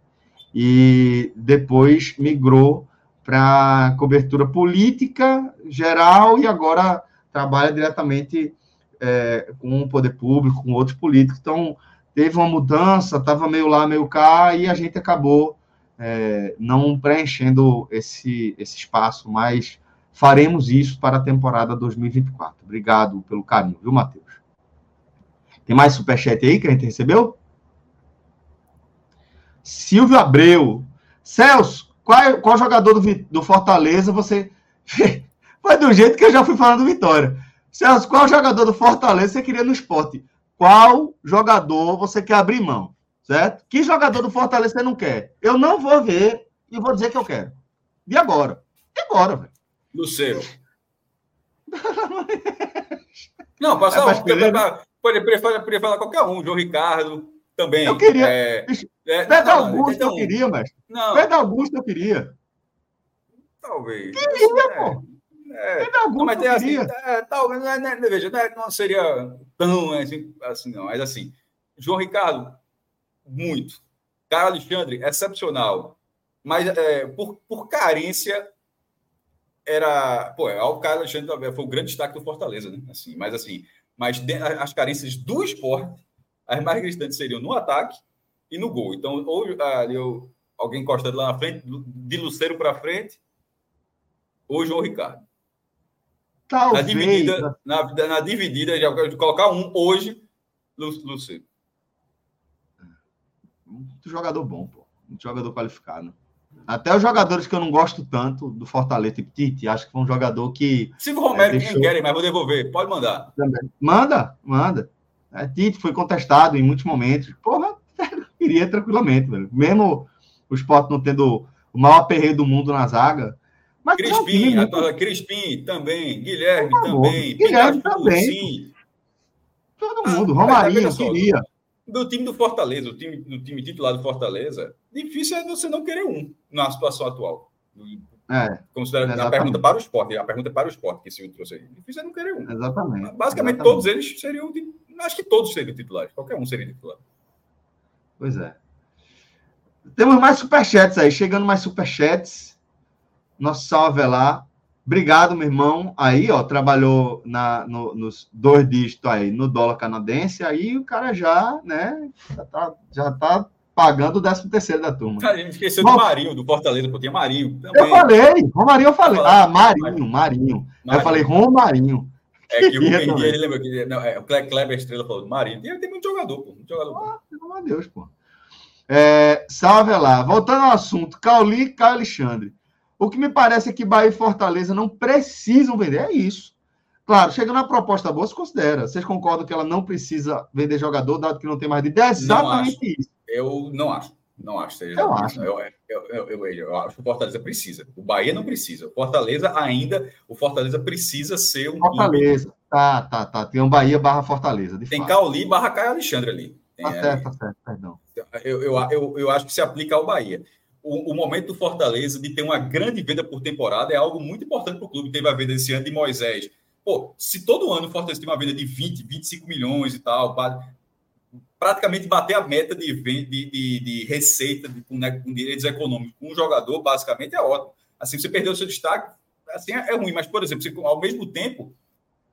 e depois migrou para cobertura política geral e agora trabalha diretamente é, com o poder público, com outros políticos. Então, teve uma mudança, estava meio lá, meio cá, e a gente acabou é, não preenchendo esse, esse espaço, mas faremos isso para a temporada 2024. Obrigado pelo carinho, viu, Matheus? Tem mais superchat aí que a gente recebeu? Silvio Abreu. Celso, qual, qual jogador do, do Fortaleza você. Foi do jeito que eu já fui falando do Vitória. Celso, qual jogador do Fortaleza você queria no esporte? Qual jogador você quer abrir mão? Certo? Que jogador do Fortaleza você não quer? Eu não vou ver e vou dizer que eu quero. E agora? E agora, velho? Luceiro. não, passar. É pode, pode, pode falar qualquer um. João Ricardo também. Eu queria. É, é, Pedro Augusto eu queria, mas. Não. Pedro Augusto eu queria. Talvez. Queria, é. pô. É, não, mas tem assim, é, talvez, não, não, não, veja, não, seria tão assim, assim, não, mas assim, João Ricardo, muito. Carlos Alexandre, excepcional. Mas é, por, por carência, era. Pô, é, o Carlos Alexandre foi o grande destaque do Fortaleza, né? Assim, mas assim, mas as carências do esporte, as mais gritantes seriam no ataque e no gol. Então, ou ali, alguém encostando lá na frente, de Luceiro para frente, ou João Ricardo. Talvez. Na dividida, na, na dividida já de colocar um hoje, Luceiro. Muito jogador bom, pô. Muito jogador qualificado. Até os jogadores que eu não gosto tanto do Fortaleza, tipo Tite, acho que foi um jogador que. Silvio Romero, é, deixou... querem, mas vou devolver. Pode mandar. Manda, manda. É, Tite foi contestado em muitos momentos. Porra, iria tranquilamente, velho. Mesmo o esporte não tendo o maior aperreio do mundo na zaga, mas Crispim, muito... Crispim também, Guilherme também, Guilherme Pikachu, também. Sim. Todo ah, mundo, ah, Romarinho, só, queria. Do time do Fortaleza, o time, do time titular do Fortaleza, difícil é você não querer um na situação atual. É, Considera a pergunta para o esporte, a pergunta é para o esporte que se trouxe aí. Difícil é não querer um. Exatamente. Basicamente, exatamente. todos eles seriam. Acho que todos seriam titulares. Qualquer um seria titular. Pois é. Temos mais superchats aí, chegando mais superchats nosso salve lá. Obrigado, meu irmão. Aí, ó, trabalhou na, no, nos dois dígitos aí no dólar canadense, aí o cara já, né, já tá, já tá pagando o 13 terceiro da turma. Cara, a gente esqueceu Bom, do Marinho, do Fortaleza, porque tinha Marinho. Também. Eu falei, Romarinho eu falei. Ah, Marinho, Marinho. Marinho. Eu falei Romarinho. É que o Mendy, ele lembra que não, é, o Kleber Estrela falou Marinho. Tem, tem muito jogador, pô. Muito jogador. Ah, pelo amor de Deus, pô. É, salve lá. Voltando ao assunto, Cauli e Caio Alexandre. O que me parece é que Bahia e Fortaleza não precisam vender. É isso. Claro, chegando na proposta boa, se considera. Vocês concordam que ela não precisa vender jogador, dado que não tem mais de 10? Exatamente isso. Eu não acho. Não acho. Seja eu acho. Eu, eu, eu, eu, acho que o Fortaleza precisa. O Bahia não precisa. O Fortaleza ainda. O Fortaleza precisa ser um. Fortaleza. Clube. Tá, tá, tá. Tem um Bahia barra Fortaleza. tem fato. Cauli barra Caio Alexandre ali. Tem, tá certo, tá certo, perdão. Eu, eu, eu, eu acho que se aplica ao Bahia o, o, momento do Fortaleza de ter uma grande venda por temporada é algo muito importante para o clube. Teve a venda esse ano de Moisés. Pô, se todo ano o Fortaleza tem uma venda de 20, 25 milhões e tal, praticamente bater a meta de, de, de, de receita de, com, né, com, direitos econômicos com um jogador, basicamente é ótimo. Assim, você perdeu o seu destaque, assim é, é ruim, mas, por exemplo, você, ao mesmo tempo,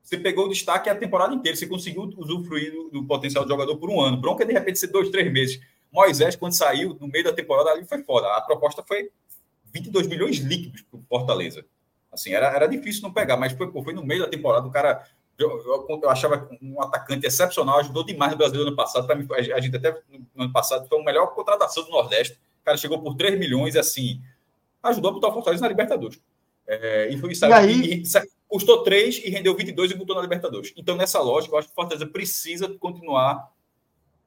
você pegou o destaque a temporada inteira, você conseguiu usufruir do, do potencial do jogador por um ano. Bronca, de repente, ser dois, três meses. Moisés, quando saiu no meio da temporada, ali foi foda. A proposta foi 22 milhões líquidos para o Fortaleza. Assim, era, era difícil não pegar, mas foi, pô, foi no meio da temporada. O cara, eu, eu, eu, achava um atacante excepcional, ajudou demais no Brasil no ano passado. Para mim, a gente até no ano passado foi a melhor contratação do Nordeste. O cara chegou por 3 milhões, assim, ajudou a botar o Fortaleza na Libertadores. É, e foi isso. E aí... E, custou 3 e rendeu 22 e botou na Libertadores. Então, nessa lógica, eu acho que o Fortaleza precisa continuar,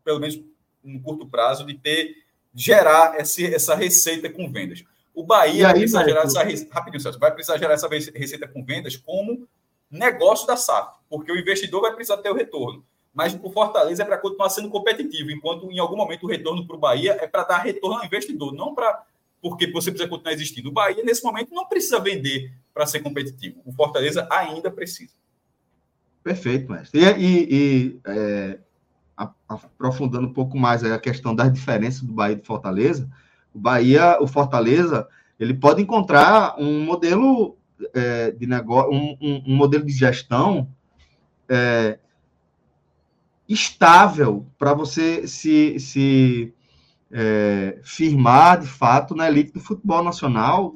pelo menos no curto prazo, de ter gerar esse, essa receita com vendas. O Bahia aí, vai precisar gerar essa rapidinho, Celso, vai precisar gerar essa receita com vendas como negócio da SAF, porque o investidor vai precisar ter o retorno. Mas o Fortaleza é para continuar sendo competitivo, enquanto em algum momento o retorno para o Bahia é para dar retorno ao investidor, não para porque você precisa continuar existindo. O Bahia, nesse momento, não precisa vender para ser competitivo. O Fortaleza ainda precisa. Perfeito, mestre. E, e, e é, aprofundando um pouco mais a questão das diferenças do Bahia e do Fortaleza, o Bahia, o Fortaleza, ele pode encontrar um modelo é, de negócio, um, um, um, modelo de gestão é, estável para você se, se é, firmar de fato na elite do futebol nacional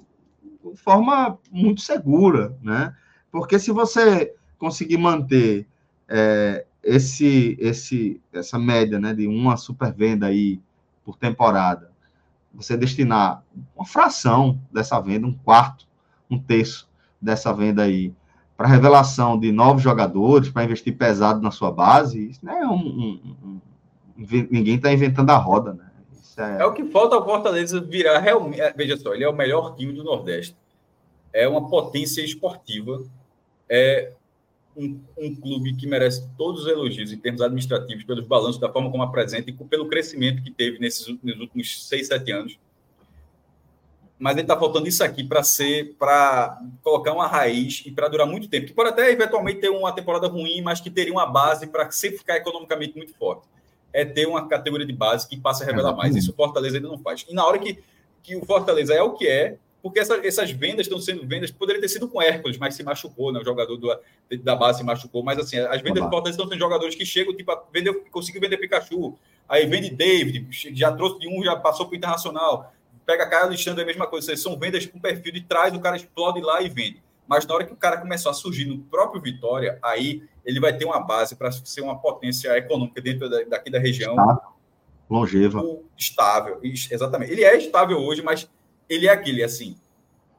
de forma muito segura, né? Porque se você conseguir manter é, esse, esse, essa média né, de uma super venda aí por temporada, você destinar uma fração dessa venda, um quarto, um terço dessa venda aí, para revelação de novos jogadores, para investir pesado na sua base, isso não é um, um, um ninguém está inventando a roda, né? É... é... o que falta ao Fortaleza virar realmente. É, veja só, ele é o melhor time do Nordeste. É uma potência esportiva. É um, um, clube que merece todos os elogios em termos administrativos, pelos balanços, da forma como apresenta e pelo crescimento que teve nesses nos últimos seis, sete anos. Mas ele está faltando isso aqui para ser, para colocar uma raiz e para durar muito tempo. Que pode até eventualmente ter uma temporada ruim, mas que teria uma base para sempre ficar economicamente muito forte. É ter uma categoria de base que passa a revelar mais. Isso o Fortaleza ainda não faz. E na hora que, que o Fortaleza é o que é, porque essa, essas vendas estão sendo vendas, poderia ter sido com Hércules, mas se machucou, né? O jogador do, da base se machucou. Mas assim, as vendas do Fortaleza estão sendo jogadores que chegam, tipo, vendeu, conseguiu vender Pikachu, aí vende David, já trouxe de um, já passou para o Internacional. Pega Caio Alexandre, é a mesma coisa. São vendas com perfil de trás, o cara explode lá e vende. Mas na hora que o cara começou a surgir no próprio Vitória, aí ele vai ter uma base para ser uma potência econômica dentro da, daqui da região. Longeva. Estável, exatamente. Ele é estável hoje, mas ele é aquele, assim.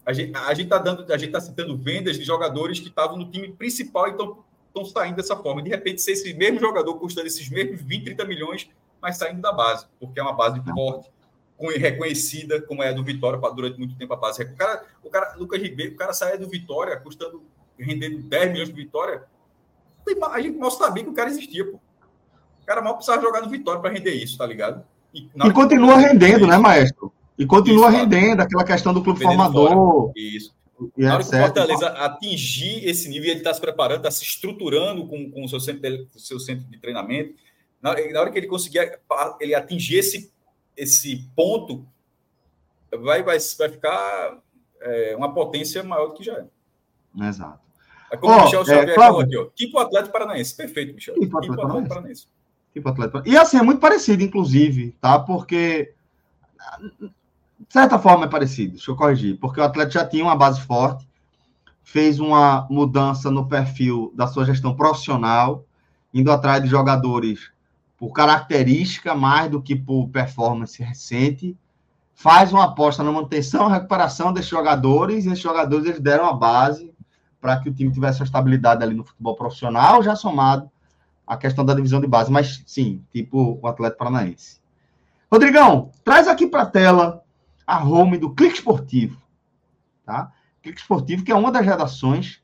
A gente, a gente tá dando, a gente tá citando vendas de jogadores que estavam no time principal e estão saindo dessa forma. De repente, ser esse mesmo jogador custando esses mesmos 20, 30 milhões, mas saindo da base, porque é uma base forte, reconhecida, como é a do Vitória durante muito tempo a base. O cara, o cara Lucas Ribeiro, o cara sai do Vitória custando, rendendo 10 milhões de Vitória. A gente mal sabia que o cara existia, pô. O cara mal precisava jogar no Vitória para render isso, tá ligado? E, e continua rendendo, né, maestro? E continua isso, rendendo aquela questão do clube formador. Fora. Isso. E na hora que o Fortaleza atingir esse nível, ele está se preparando, está se estruturando com, com o seu centro de, seu centro de treinamento. Na, na, hora que ele conseguir ele atingir esse, esse ponto, vai, vai, vai ficar é, uma potência maior do que já é. Exato. É como oh, o Michel Xavier é, falou aqui, ó. Tipo Atlético Paranaense. Perfeito, Michel. Tipo, tipo Atlético, Atlético Paranaense. Tipo Atlético E assim, é muito parecido, inclusive, tá? Porque de certa forma é parecido, deixa eu corrigir, porque o Atlético já tinha uma base forte, fez uma mudança no perfil da sua gestão profissional, indo atrás de jogadores por característica mais do que por performance recente, faz uma aposta na manutenção e recuperação desses jogadores, e esses jogadores eles deram a base para que o time tivesse a estabilidade ali no futebol profissional, já somado à questão da divisão de base, mas sim, tipo o Atlético Paranaense. Rodrigão, traz aqui para a tela a home do Clique Esportivo. Tá? Clique Esportivo, que é uma das redações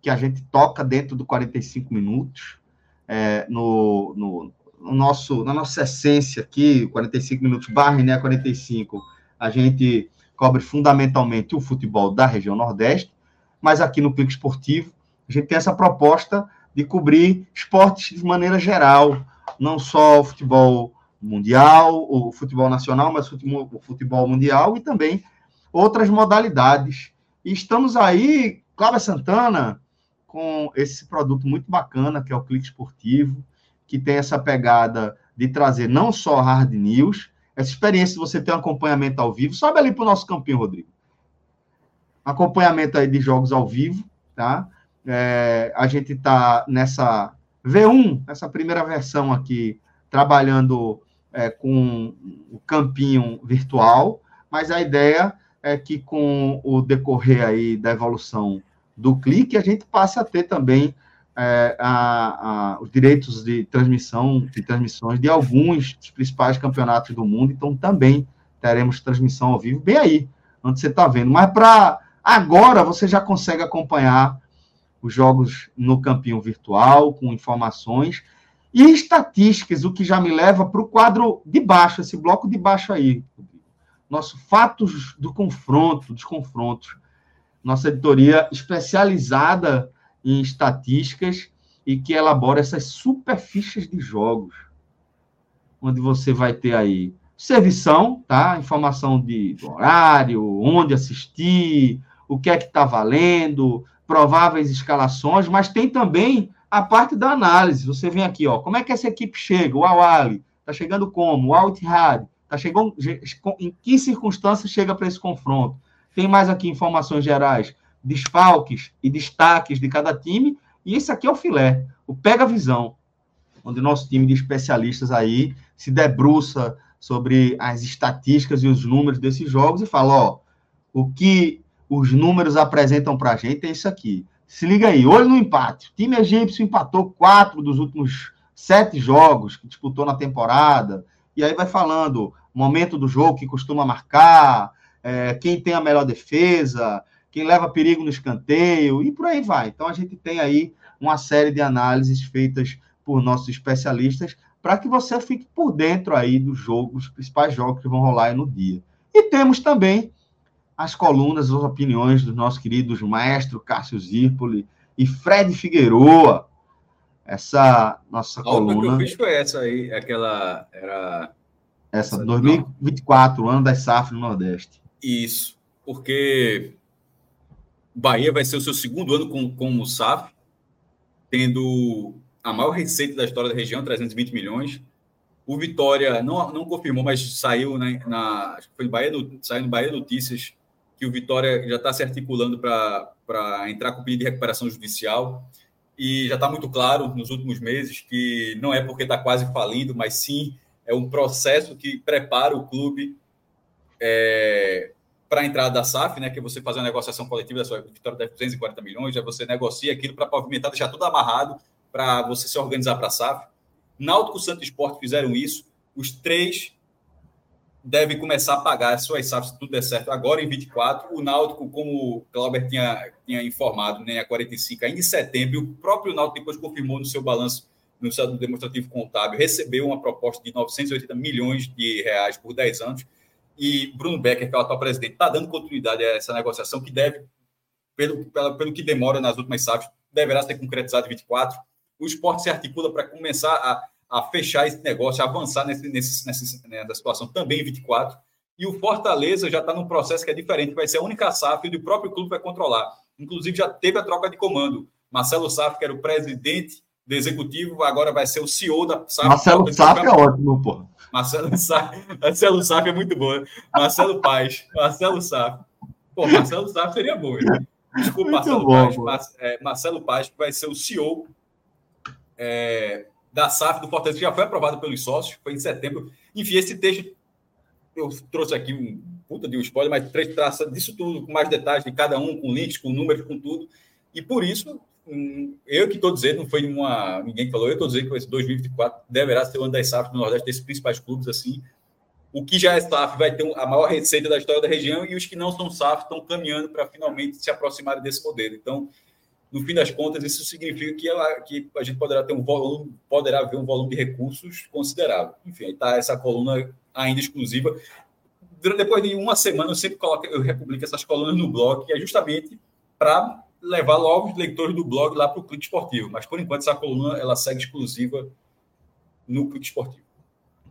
que a gente toca dentro do 45 minutos, é, no, no, no, nosso, na nossa essência aqui, 45 minutos barra né, 45, a gente cobre fundamentalmente o futebol da região Nordeste, mas aqui no Clique Esportivo, a gente tem essa proposta de cobrir esportes de maneira geral, não só o futebol mundial, o futebol nacional, mas o futebol mundial e também outras modalidades. E estamos aí, Cláudia Santana, com esse produto muito bacana, que é o Clique Esportivo, que tem essa pegada de trazer não só hard news, essa experiência de você ter um acompanhamento ao vivo. Sobe ali para o nosso campinho, Rodrigo. Acompanhamento aí de jogos ao vivo, tá? É, a gente está nessa V1, essa primeira versão aqui, trabalhando é, com o campinho virtual, mas a ideia é que com o decorrer aí da evolução do clique, a gente passe a ter também é, a, a, os direitos de transmissão, de transmissões de alguns dos principais campeonatos do mundo, então também teremos transmissão ao vivo, bem aí, onde você está vendo. Mas para agora você já consegue acompanhar os jogos no campinho virtual, com informações e estatísticas, o que já me leva para o quadro de baixo, esse bloco de baixo aí. Nosso fatos do confronto, dos confrontos. Nossa editoria especializada em estatísticas e que elabora essas super fichas de jogos, onde você vai ter aí servição, tá? Informação de horário, onde assistir, o que é que está valendo, prováveis escalações, mas tem também a parte da análise. Você vem aqui, ó, como é que essa equipe chega? O Awali está chegando como? O Al-Ittihad está chegando em que circunstâncias chega para esse confronto? Tem mais aqui informações gerais desfalques e destaques de cada time. E esse aqui é o filé, o pega-visão, onde o nosso time de especialistas aí se debruça sobre as estatísticas e os números desses jogos e fala, ó, o que os números apresentam para a gente é isso aqui. Se liga aí, olho no empate. O time egípcio empatou quatro dos últimos sete jogos que disputou na temporada. E aí vai falando momento do jogo que costuma marcar, é, quem tem a melhor defesa, quem leva perigo no escanteio e por aí vai. Então a gente tem aí uma série de análises feitas por nossos especialistas para que você fique por dentro aí dos jogos, principais jogos que vão rolar no dia. E temos também as colunas, as opiniões dos nossos queridos maestro Cássio Zirpoli e Fred Figueroa. Essa nossa a coluna. que eu fiz foi essa aí, aquela era essa, essa 2024, não. ano das SAF no Nordeste. Isso, porque Bahia vai ser o seu segundo ano com, como SAF, tendo a maior receita da história da região, 320 milhões. O Vitória não, não confirmou, mas saiu né, na, que foi Bahia, saiu no Bahia Notícias que o Vitória já está se articulando para entrar com pedido de recuperação judicial. E já está muito claro nos últimos meses que não é porque está quase falindo, mas sim é um processo que prepara o clube é, para a entrada da SAF, né, que é você fazer uma negociação coletiva da sua vitória de 240 milhões, aí você negocia aquilo para pavimentar, deixar tudo amarrado para você se organizar para a SAF. Náutico Santo Esporte fizeram isso. Os três devem começar a pagar as suas SAFs se tudo der certo agora em 24. O Náutico, como o Clauber tinha, tinha informado, né, a 45 ainda em setembro, o próprio Náutico depois confirmou no seu balanço no seu demonstrativo contábil, recebeu uma proposta de 980 milhões de reais por 10 anos e Bruno Becker, que é o atual presidente, está dando continuidade a essa negociação que deve, pelo, pelo, pelo que demora nas últimas SAFs, deverá ser concretizado em 24. O esporte se articula para começar a, a fechar esse negócio, a avançar nesse, nesse, nessa, nessa situação também em 24. E o Fortaleza já está num processo que é diferente, vai ser a única SAF onde o próprio clube vai controlar. Inclusive, já teve a troca de comando. Marcelo Saf, que era o presidente do executivo, agora vai ser o CEO da SAF. Marcelo Saf é ótimo, pô. Marcelo Sá, Marcelo Sá é muito boa. Marcelo Paz, Marcelo Sá. Pô, Marcelo Sá seria bom. Desculpa, muito Marcelo bom, Paz. é, Marcelo Paz, que vai ser o CEO é, da SAF do Fortaleza, que já foi aprovado pelos sócios, foi em setembro. Enfim, esse texto, eu trouxe aqui um puta de um spoiler, mas traça disso tudo, com mais detalhes de cada um, com links, com números, com tudo. E por isso, eu que estou dizendo, não foi uma, ninguém que falou, eu estou dizendo que esse 2024 deverá ser o ano das SAF no Nordeste desses principais clubes, assim. O que já é SAF vai ter a maior receita da história da região e os que não são SAF estão caminhando para finalmente se aproximarem desse modelo. Então, no fim das contas, isso significa que, ela, que a gente poderá ter um volume, poderá ver um volume de recursos considerável. Enfim, está essa coluna ainda exclusiva. Depois de uma semana, eu sempre coloco, eu republico essas colunas no blog, que é justamente para levar logo os leitores do blog lá para o Clique Esportivo. Mas, por enquanto, essa coluna ela segue exclusiva no Clique Esportivo.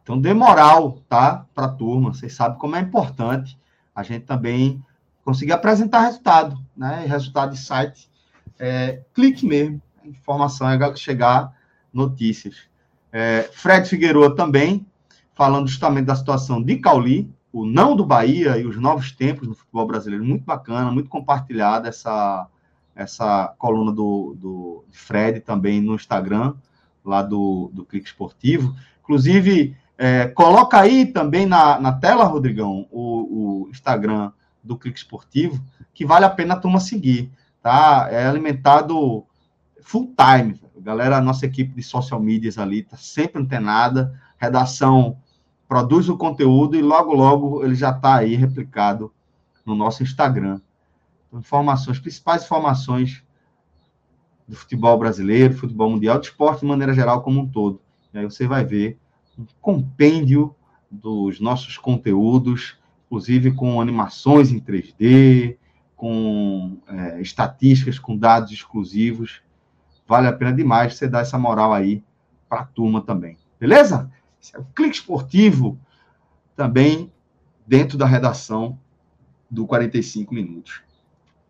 Então, dê moral, tá? Para a turma. Vocês sabem como é importante a gente também conseguir apresentar resultado, né? Resultado de site é, clique mesmo. Informação é chegar notícias. É, Fred Figueiredo também, falando justamente da situação de Cauli, o não do Bahia e os novos tempos no futebol brasileiro. Muito bacana, muito compartilhada essa, essa coluna do, do Fred também no Instagram, lá do, do Clique Esportivo. Inclusive, é, coloca aí também na, na tela, Rodrigão, o, o Instagram do Clique Esportivo, que vale a pena a turma seguir, tá? É alimentado full time. Galera, a nossa equipe de social medias ali tá sempre antenada, redação produz o conteúdo e logo, logo ele já está aí replicado no nosso Instagram. Informações, principais informações do futebol brasileiro, futebol mundial, de esporte de maneira geral como um todo. E aí você vai ver um compêndio dos nossos conteúdos, inclusive com animações em 3D, com é, estatísticas, com dados exclusivos. Vale a pena demais você dar essa moral aí para a turma também. Beleza? Esse é o Clique Esportivo, também dentro da redação do 45 Minutos.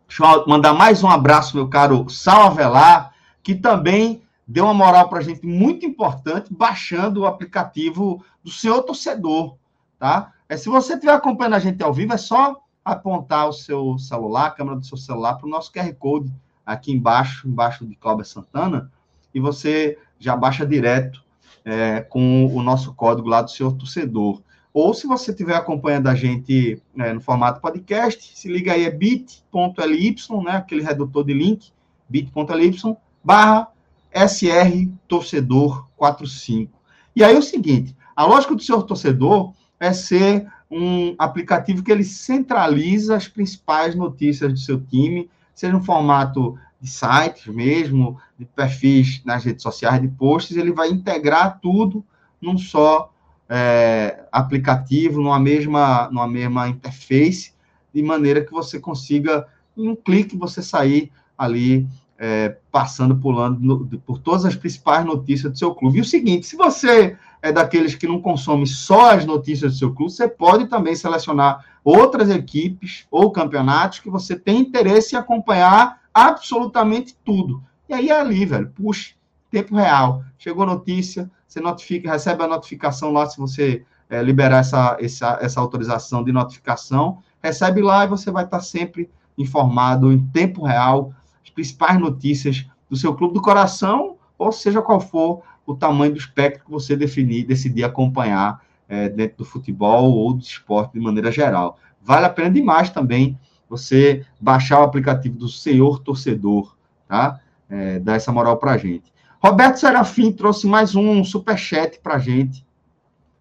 Deixa eu mandar mais um abraço, meu caro Sal Avelar, que também deu uma moral para a gente muito importante, baixando o aplicativo do seu torcedor, tá? É, se você estiver acompanhando a gente ao vivo, é só apontar o seu celular, a câmera do seu celular, para o nosso QR Code aqui embaixo, embaixo de Cláudia Santana, e você já baixa direto é, com o nosso código lá do seu torcedor. Ou se você estiver acompanhando a gente é, no formato podcast, se liga aí, é bit.ly, né, aquele redutor de link, bit.ly, barra SR Torcedor 45. E aí é o seguinte, a lógica do seu torcedor é ser um aplicativo que ele centraliza as principais notícias do seu time, seja no formato de sites mesmo, de perfis nas redes sociais, de posts, ele vai integrar tudo num só é, aplicativo, numa mesma, numa mesma interface, de maneira que você consiga, em um clique, você sair ali é, passando, pulando no, por todas as principais notícias do seu clube. E o seguinte, se você é daqueles que não consome só as notícias do seu clube, você pode também selecionar outras equipes ou campeonatos que você tem interesse em acompanhar absolutamente tudo. E aí é ali, velho, puxa, tempo real. Chegou notícia, você notifica, recebe a notificação lá se você é, liberar essa, essa, essa autorização de notificação, recebe lá e você vai estar sempre informado em tempo real as principais notícias do seu clube do coração, ou seja qual for o tamanho do espectro que você definir, decidir acompanhar é, dentro do futebol ou do esporte de maneira geral. Vale a pena demais também você baixar o aplicativo do Senhor Torcedor, tá? É, dar essa moral pra gente. Roberto Serafim trouxe mais um superchat pra gente.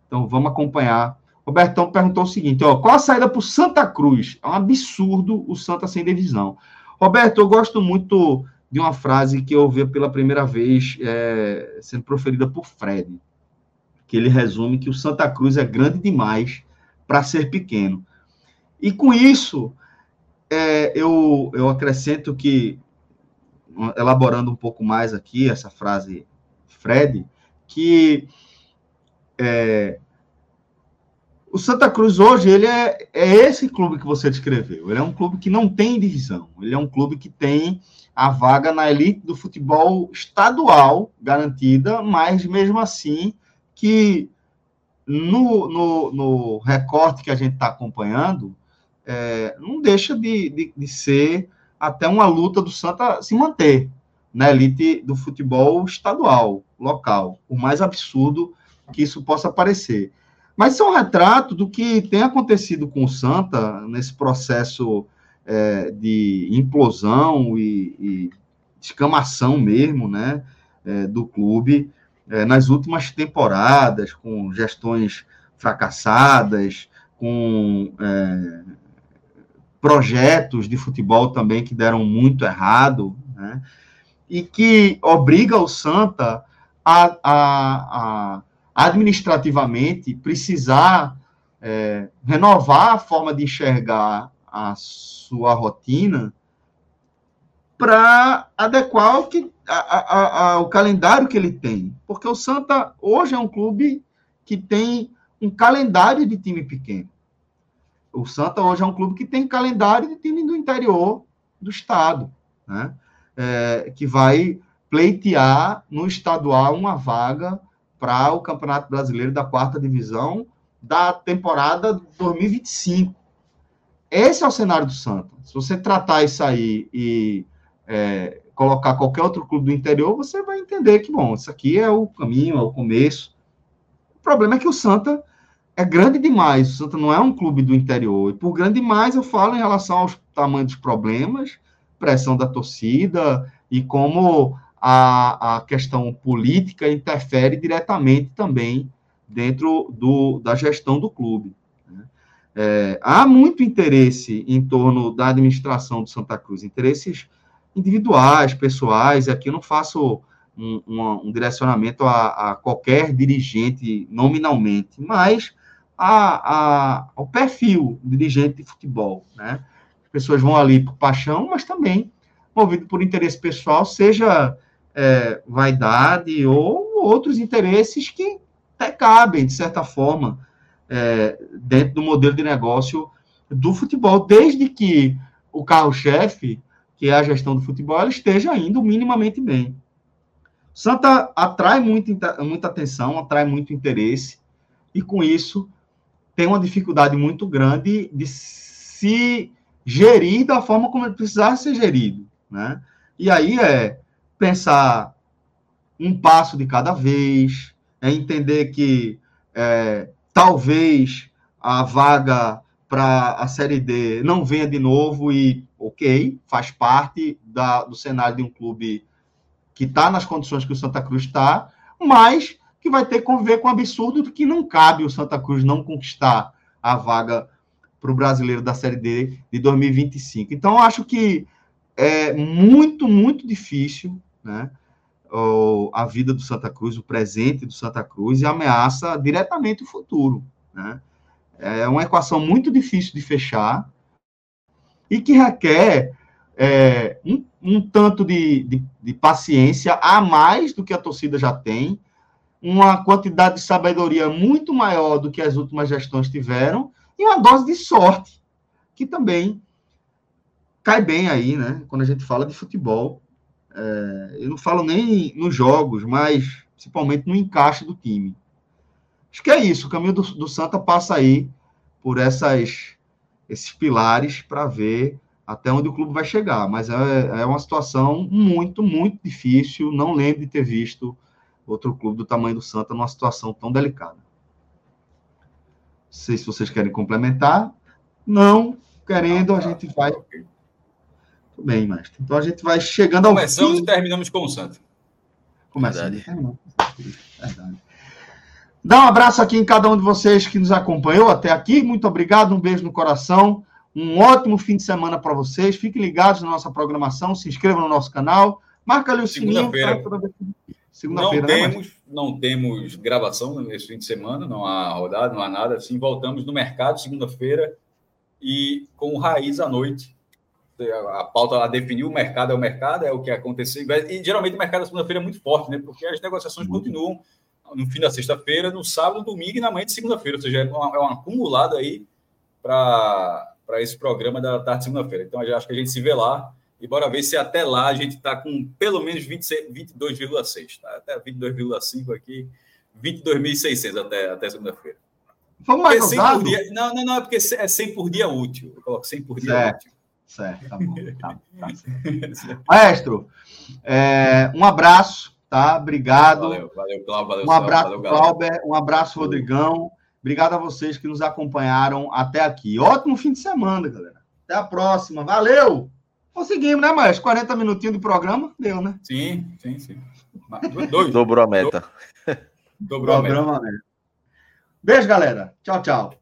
Então vamos acompanhar. Robertão perguntou o seguinte: ó, qual a saída para o Santa Cruz? É um absurdo o Santa sem divisão. Roberto, eu gosto muito de uma frase que eu ouvi pela primeira vez é, sendo proferida por Fred, que ele resume que o Santa Cruz é grande demais para ser pequeno. E com isso, é, eu, eu acrescento que, elaborando um pouco mais aqui essa frase, Fred, que é, o Santa Cruz hoje ele é, é esse clube que você descreveu. Ele é um clube que não tem divisão. Ele é um clube que tem a vaga na elite do futebol estadual garantida, mas mesmo assim que no, no, no recorte que a gente está acompanhando, é, não deixa de, de, de, ser até uma luta do Santa se manter na elite do futebol estadual, local, o mais absurdo que isso possa parecer. Mas isso é um retrato do que tem acontecido com o Santa nesse processo é, de implosão e, e escamação mesmo, né, é, do clube é, nas últimas temporadas, com gestões fracassadas, com é, projetos de futebol também que deram muito errado, né? e que obriga o Santa a, a, a administrativamente precisar é, renovar a forma de enxergar a sua rotina para adequar o, que, a, a, o calendário que ele tem. Porque o Santa hoje é um clube que tem um calendário de time pequeno. O Santa hoje é um clube que tem calendário de time do interior do estado. Né? é, que vai pleitear no estadual uma vaga para o Campeonato Brasileiro da quarta divisão da temporada 2025. Esse é o cenário do Santa. Se você tratar isso aí e é, colocar qualquer outro clube do interior, você vai entender que, bom, isso aqui é o caminho, é o começo. O problema é que o Santa é grande demais. O Santa não é um clube do interior. E por grande demais, eu falo em relação aos tamanhos dos problemas, pressão da torcida e como a, a questão política interfere diretamente também dentro do, da gestão do clube. É, há muito interesse em torno da administração do Santa Cruz, interesses individuais, pessoais, aqui eu não faço um, um, um direcionamento a, a, qualquer dirigente nominalmente, mas a, a, ao perfil dirigente de futebol. Né? As pessoas vão ali por paixão, mas também movido por interesse pessoal, seja é, vaidade ou outros interesses que até cabem, de certa forma, é, dentro do modelo de negócio do futebol, desde que o carro-chefe, que é a gestão do futebol, esteja indo minimamente bem. Santa atrai muito, muita atenção, atrai muito interesse, e com isso tem uma dificuldade muito grande de se gerir da forma como ele precisar ser gerido. Né? E aí é pensar um passo de cada vez, é entender que é, talvez a vaga para a Série D não venha de novo e, ok, faz parte da, do cenário de um clube que está nas condições que o Santa Cruz está, mas que vai ter que conviver com o absurdo de que não cabe o Santa Cruz não conquistar a vaga para o brasileiro da Série D de 2025. Então, acho que é muito, muito difícil né, a vida do Santa Cruz, o presente do Santa Cruz, e ameaça diretamente o futuro. Né? É uma equação muito difícil de fechar e que requer é, um, um, tanto de, de, de paciência a mais do que a torcida já tem, uma quantidade de sabedoria muito maior do que as últimas gestões tiveram e uma dose de sorte, que também cai bem aí, né? Quando a gente fala de futebol. É, eu não falo nem nos jogos, mas principalmente no encaixe do time. Acho que é isso. O caminho do, do Santa passa aí por essas, esses pilares para ver até onde o clube vai chegar. Mas é, é uma situação muito, muito difícil. Não lembro de ter visto outro clube do tamanho do Santa numa situação tão delicada. Não sei se vocês querem complementar. Não, querendo, a gente vai. Tudo bem, mestre. Então a gente vai chegando ao. Começamos fim. e terminamos com o Santa. Começando e terminamos. Verdade. Dá um abraço aqui em cada um de vocês que nos acompanhou até aqui. Muito obrigado, um beijo no coração. Um ótimo fim de semana para vocês. Fiquem ligados na nossa programação, se inscrevam no nosso canal. Marca ali o sininho. Segunda-feira. Segunda-feira, não, né, temos, não temos gravação nesse fim de semana, não há rodada, não há nada assim. Voltamos no mercado segunda-feira e com o Raiz à noite. A pauta lá definiu o mercado é o mercado, é o que aconteceu. E geralmente o mercado da segunda-feira é muito forte, né? Porque as negociações muito. continuam no fim da sexta-feira, no sábado, no domingo e na manhã de segunda-feira. Ou seja, é um, é um acumulado aí para esse programa da tarde de segunda-feira. Então, acho que a gente se vê lá. E bora ver se até lá a gente está com pelo menos 22,6. Tá? Até 22,5 aqui, 22.600 até, até segunda-feira. Vamos mais por dia, Não, não, não, é porque é 100 por dia útil. Eu coloco 100 por dia certo, útil. Certo, tá bom. Tá, tá Maestro, é, um abraço, tá? Obrigado. Valeu, valeu, Cláudio. Valeu, um abraço, valeu, Cláudio. Um abraço, Rodrigão. Obrigado a vocês que nos acompanharam até aqui. Ótimo fim de semana, galera. Até a próxima. Valeu! Conseguimos, né, mais 40 minutinhos do programa, deu, né? Sim, sim, sim. Dois. Dobrou a meta. Dobrou a meta. Beijo, galera. Tchau, tchau.